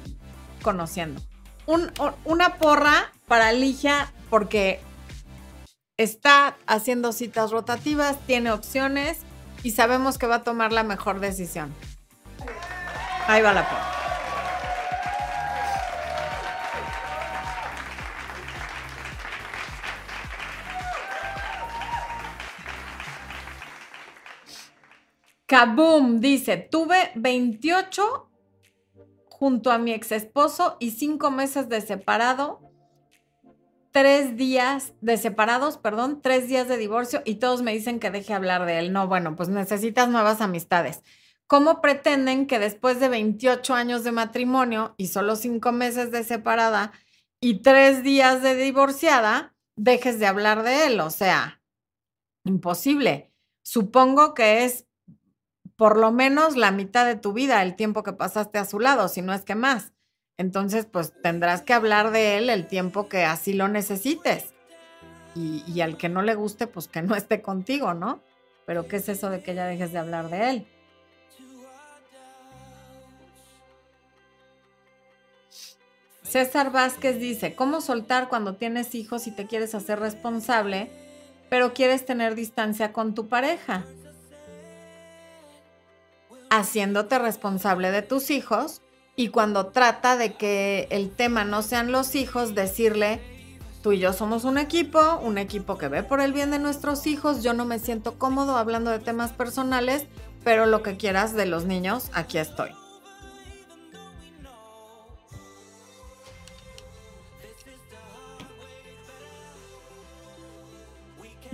conociendo. una porra para Ligia porque está haciendo citas rotativas, tiene opciones y sabemos que va a tomar la mejor decisión. Ahí va la porra. Kaboom dice, tuve 28 junto a mi ex esposo y cinco meses de separado, tres días de separados, perdón, tres días de divorcio y todos me dicen que deje hablar de él. No, bueno, pues necesitas nuevas amistades. ¿Cómo pretenden que después de 28 años de matrimonio y solo cinco meses de separada y tres días de divorciada, dejes de hablar de él? O sea, imposible. Supongo que es por lo menos la mitad de tu vida, el tiempo que pasaste a su lado, si no es que más. Entonces, pues tendrás que hablar de él el tiempo que así lo necesites. Y, al que no le guste, pues que no esté contigo, ¿no? Pero ¿qué es eso de que ya dejes de hablar de él? César Vázquez dice, ¿cómo soltar cuando tienes hijos y te quieres hacer responsable, pero quieres tener distancia con tu pareja? Haciéndote responsable de tus hijos y cuando trata de que el tema no sean los hijos, decirle, tú y yo somos un equipo, un equipo que ve por el bien de nuestros hijos, yo no me siento cómodo hablando de temas personales, pero lo que quieras de los niños, aquí estoy.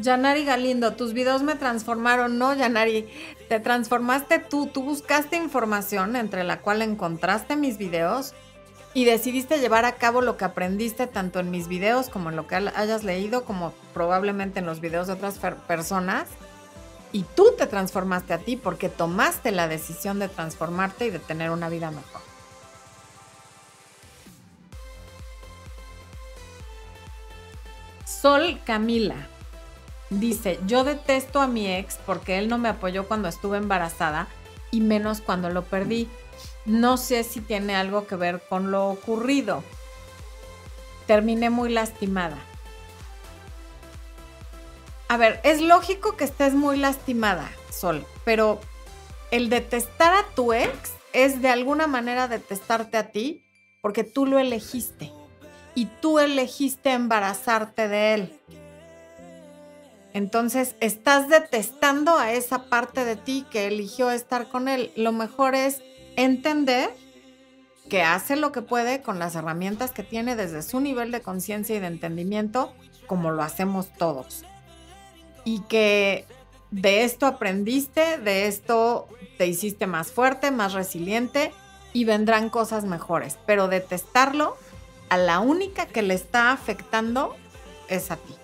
Yanari Galindo, tus videos me transformaron. No, Yanari, te transformaste tú. Tú buscaste información entre la cual encontraste mis videos y decidiste llevar a cabo lo que aprendiste tanto en mis videos como en lo que hayas leído, como probablemente en los videos de otras personas. Y tú te transformaste a ti porque tomaste la decisión de transformarte y de tener una vida mejor. Sol Camila. Dice, yo detesto a mi ex porque él no me apoyó cuando estuve embarazada y menos cuando lo perdí. No sé si tiene algo que ver con lo ocurrido. Terminé muy lastimada. A ver, es lógico que estés muy lastimada, Sol, pero el detestar a tu ex es de alguna manera detestarte a ti porque tú lo elegiste y tú elegiste embarazarte de él. Entonces, estás detestando a esa parte de ti que eligió estar con él. Lo mejor es entender que hace lo que puede con las herramientas que tiene desde su nivel de conciencia y de entendimiento, como lo hacemos todos. Y que de esto aprendiste, de esto te hiciste más fuerte, más resiliente y vendrán cosas mejores. Pero detestarlo, a la única que le está afectando es a ti.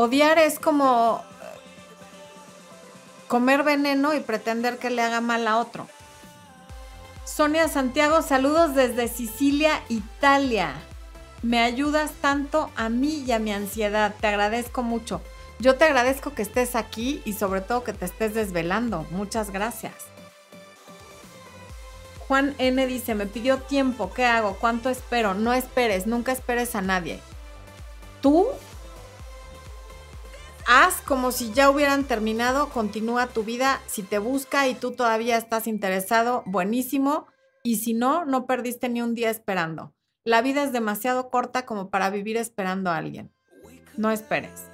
Odiar es como comer veneno y pretender que le haga mal a otro. Sonia Santiago, saludos desde Sicilia, Italia. Me ayudas tanto a mí y a mi ansiedad. Te agradezco mucho. Yo te agradezco que estés aquí y sobre todo que te estés desvelando. Muchas gracias. Juan N dice, me pidió tiempo, ¿qué hago? ¿Cuánto espero? No esperes, nunca esperes a nadie. Tú haz como si ya hubieran terminado, continúa tu vida. Si te busca y tú todavía estás interesado, buenísimo. Y si no, no perdiste ni un día esperando. La vida es demasiado corta como para vivir esperando a alguien. No esperes.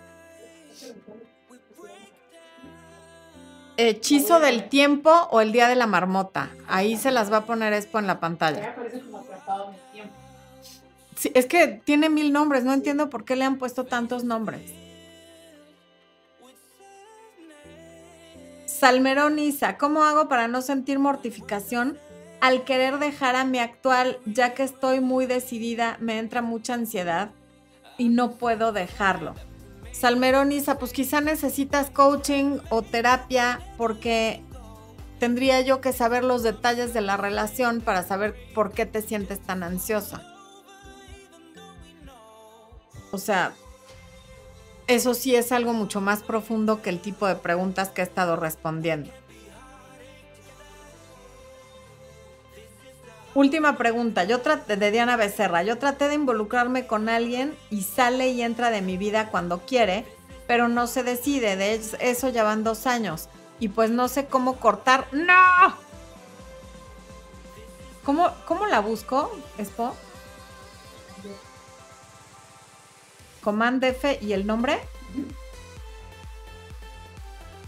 Hechizo del tiempo o el día de la marmota. Ahí se las va a poner Expo en la pantalla. Sí, es que tiene mil nombres, no entiendo por qué le han puesto tantos nombres. Salmerón Isa, ¿cómo hago para no sentir mortificación al querer dejar a mi actual, ya que estoy muy decidida, me entra mucha ansiedad y no puedo dejarlo? Salmerón Isa, pues quizá necesitas coaching o terapia porque tendría yo que saber los detalles de la relación para saber por qué te sientes tan ansiosa. O sea, eso sí es algo mucho más profundo que el tipo de preguntas que he estado respondiendo. Última pregunta, yo traté de Diana Becerra, yo traté de involucrarme con alguien y sale y entra de mi vida cuando quiere, pero no se decide, de eso ya van dos años y pues no sé cómo cortar. ¡No! ¿Cómo, cómo la busco, Expo? Command F y el nombre.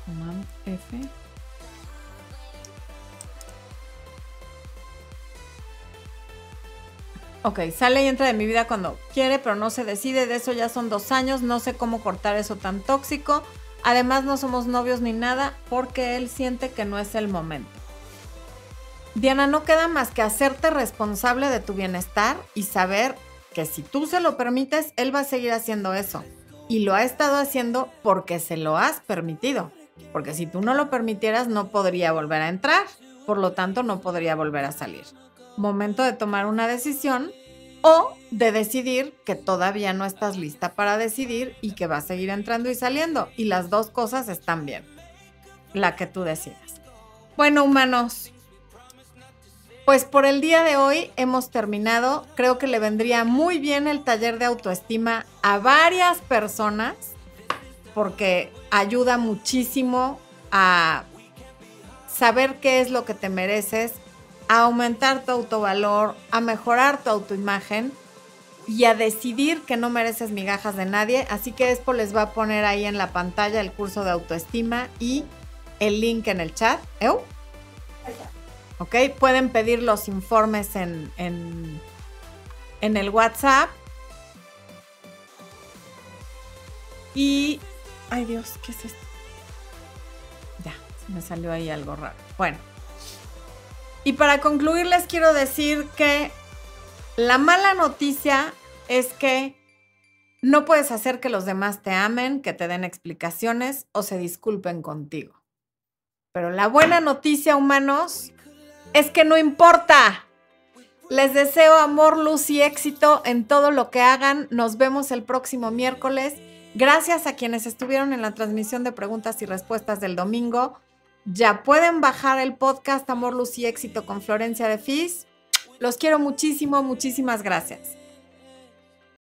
Command F. Ok, sale y entra de mi vida cuando quiere, pero no se decide. De eso ya son dos años. No sé cómo cortar eso tan tóxico. Además, no somos novios ni nada porque él siente que no es el momento. Diana, no queda más que hacerte responsable de tu bienestar y saber que si tú se lo permites, él va a seguir haciendo eso. Y lo ha estado haciendo porque se lo has permitido. Porque si tú no lo permitieras, no podría volver a entrar. Por lo tanto, no podría volver a salir momento de tomar una decisión o de decidir que todavía no estás lista para decidir y que va a seguir entrando y saliendo. Y las dos cosas están bien. La que tú decidas. Bueno, humanos, pues por el día de hoy hemos terminado. Creo que le vendría muy bien el taller de autoestima a varias personas porque ayuda muchísimo a saber qué es lo que te mereces, a aumentar tu autovalor, a mejorar tu autoimagen y a decidir que no mereces migajas de nadie. Así que Expo les va a poner ahí en la pantalla el curso de autoestima y el link en el chat. Ok, pueden pedir los informes en, en, en el WhatsApp. Y... Ay Dios, ¿qué es esto? Ya, me salió ahí algo raro. Bueno. Y para concluir les quiero decir que la mala noticia es que no puedes hacer que los demás te amen, que te den explicaciones o se disculpen contigo. Pero la buena noticia, humanos, es que no importa. Les deseo amor, luz y éxito en todo lo que hagan. Nos vemos el próximo miércoles. Gracias a quienes estuvieron en la transmisión de preguntas y respuestas del domingo. Ya pueden bajar el podcast Amor, Luz y Éxito con Florencia de Fis. Los quiero muchísimo, muchísimas gracias.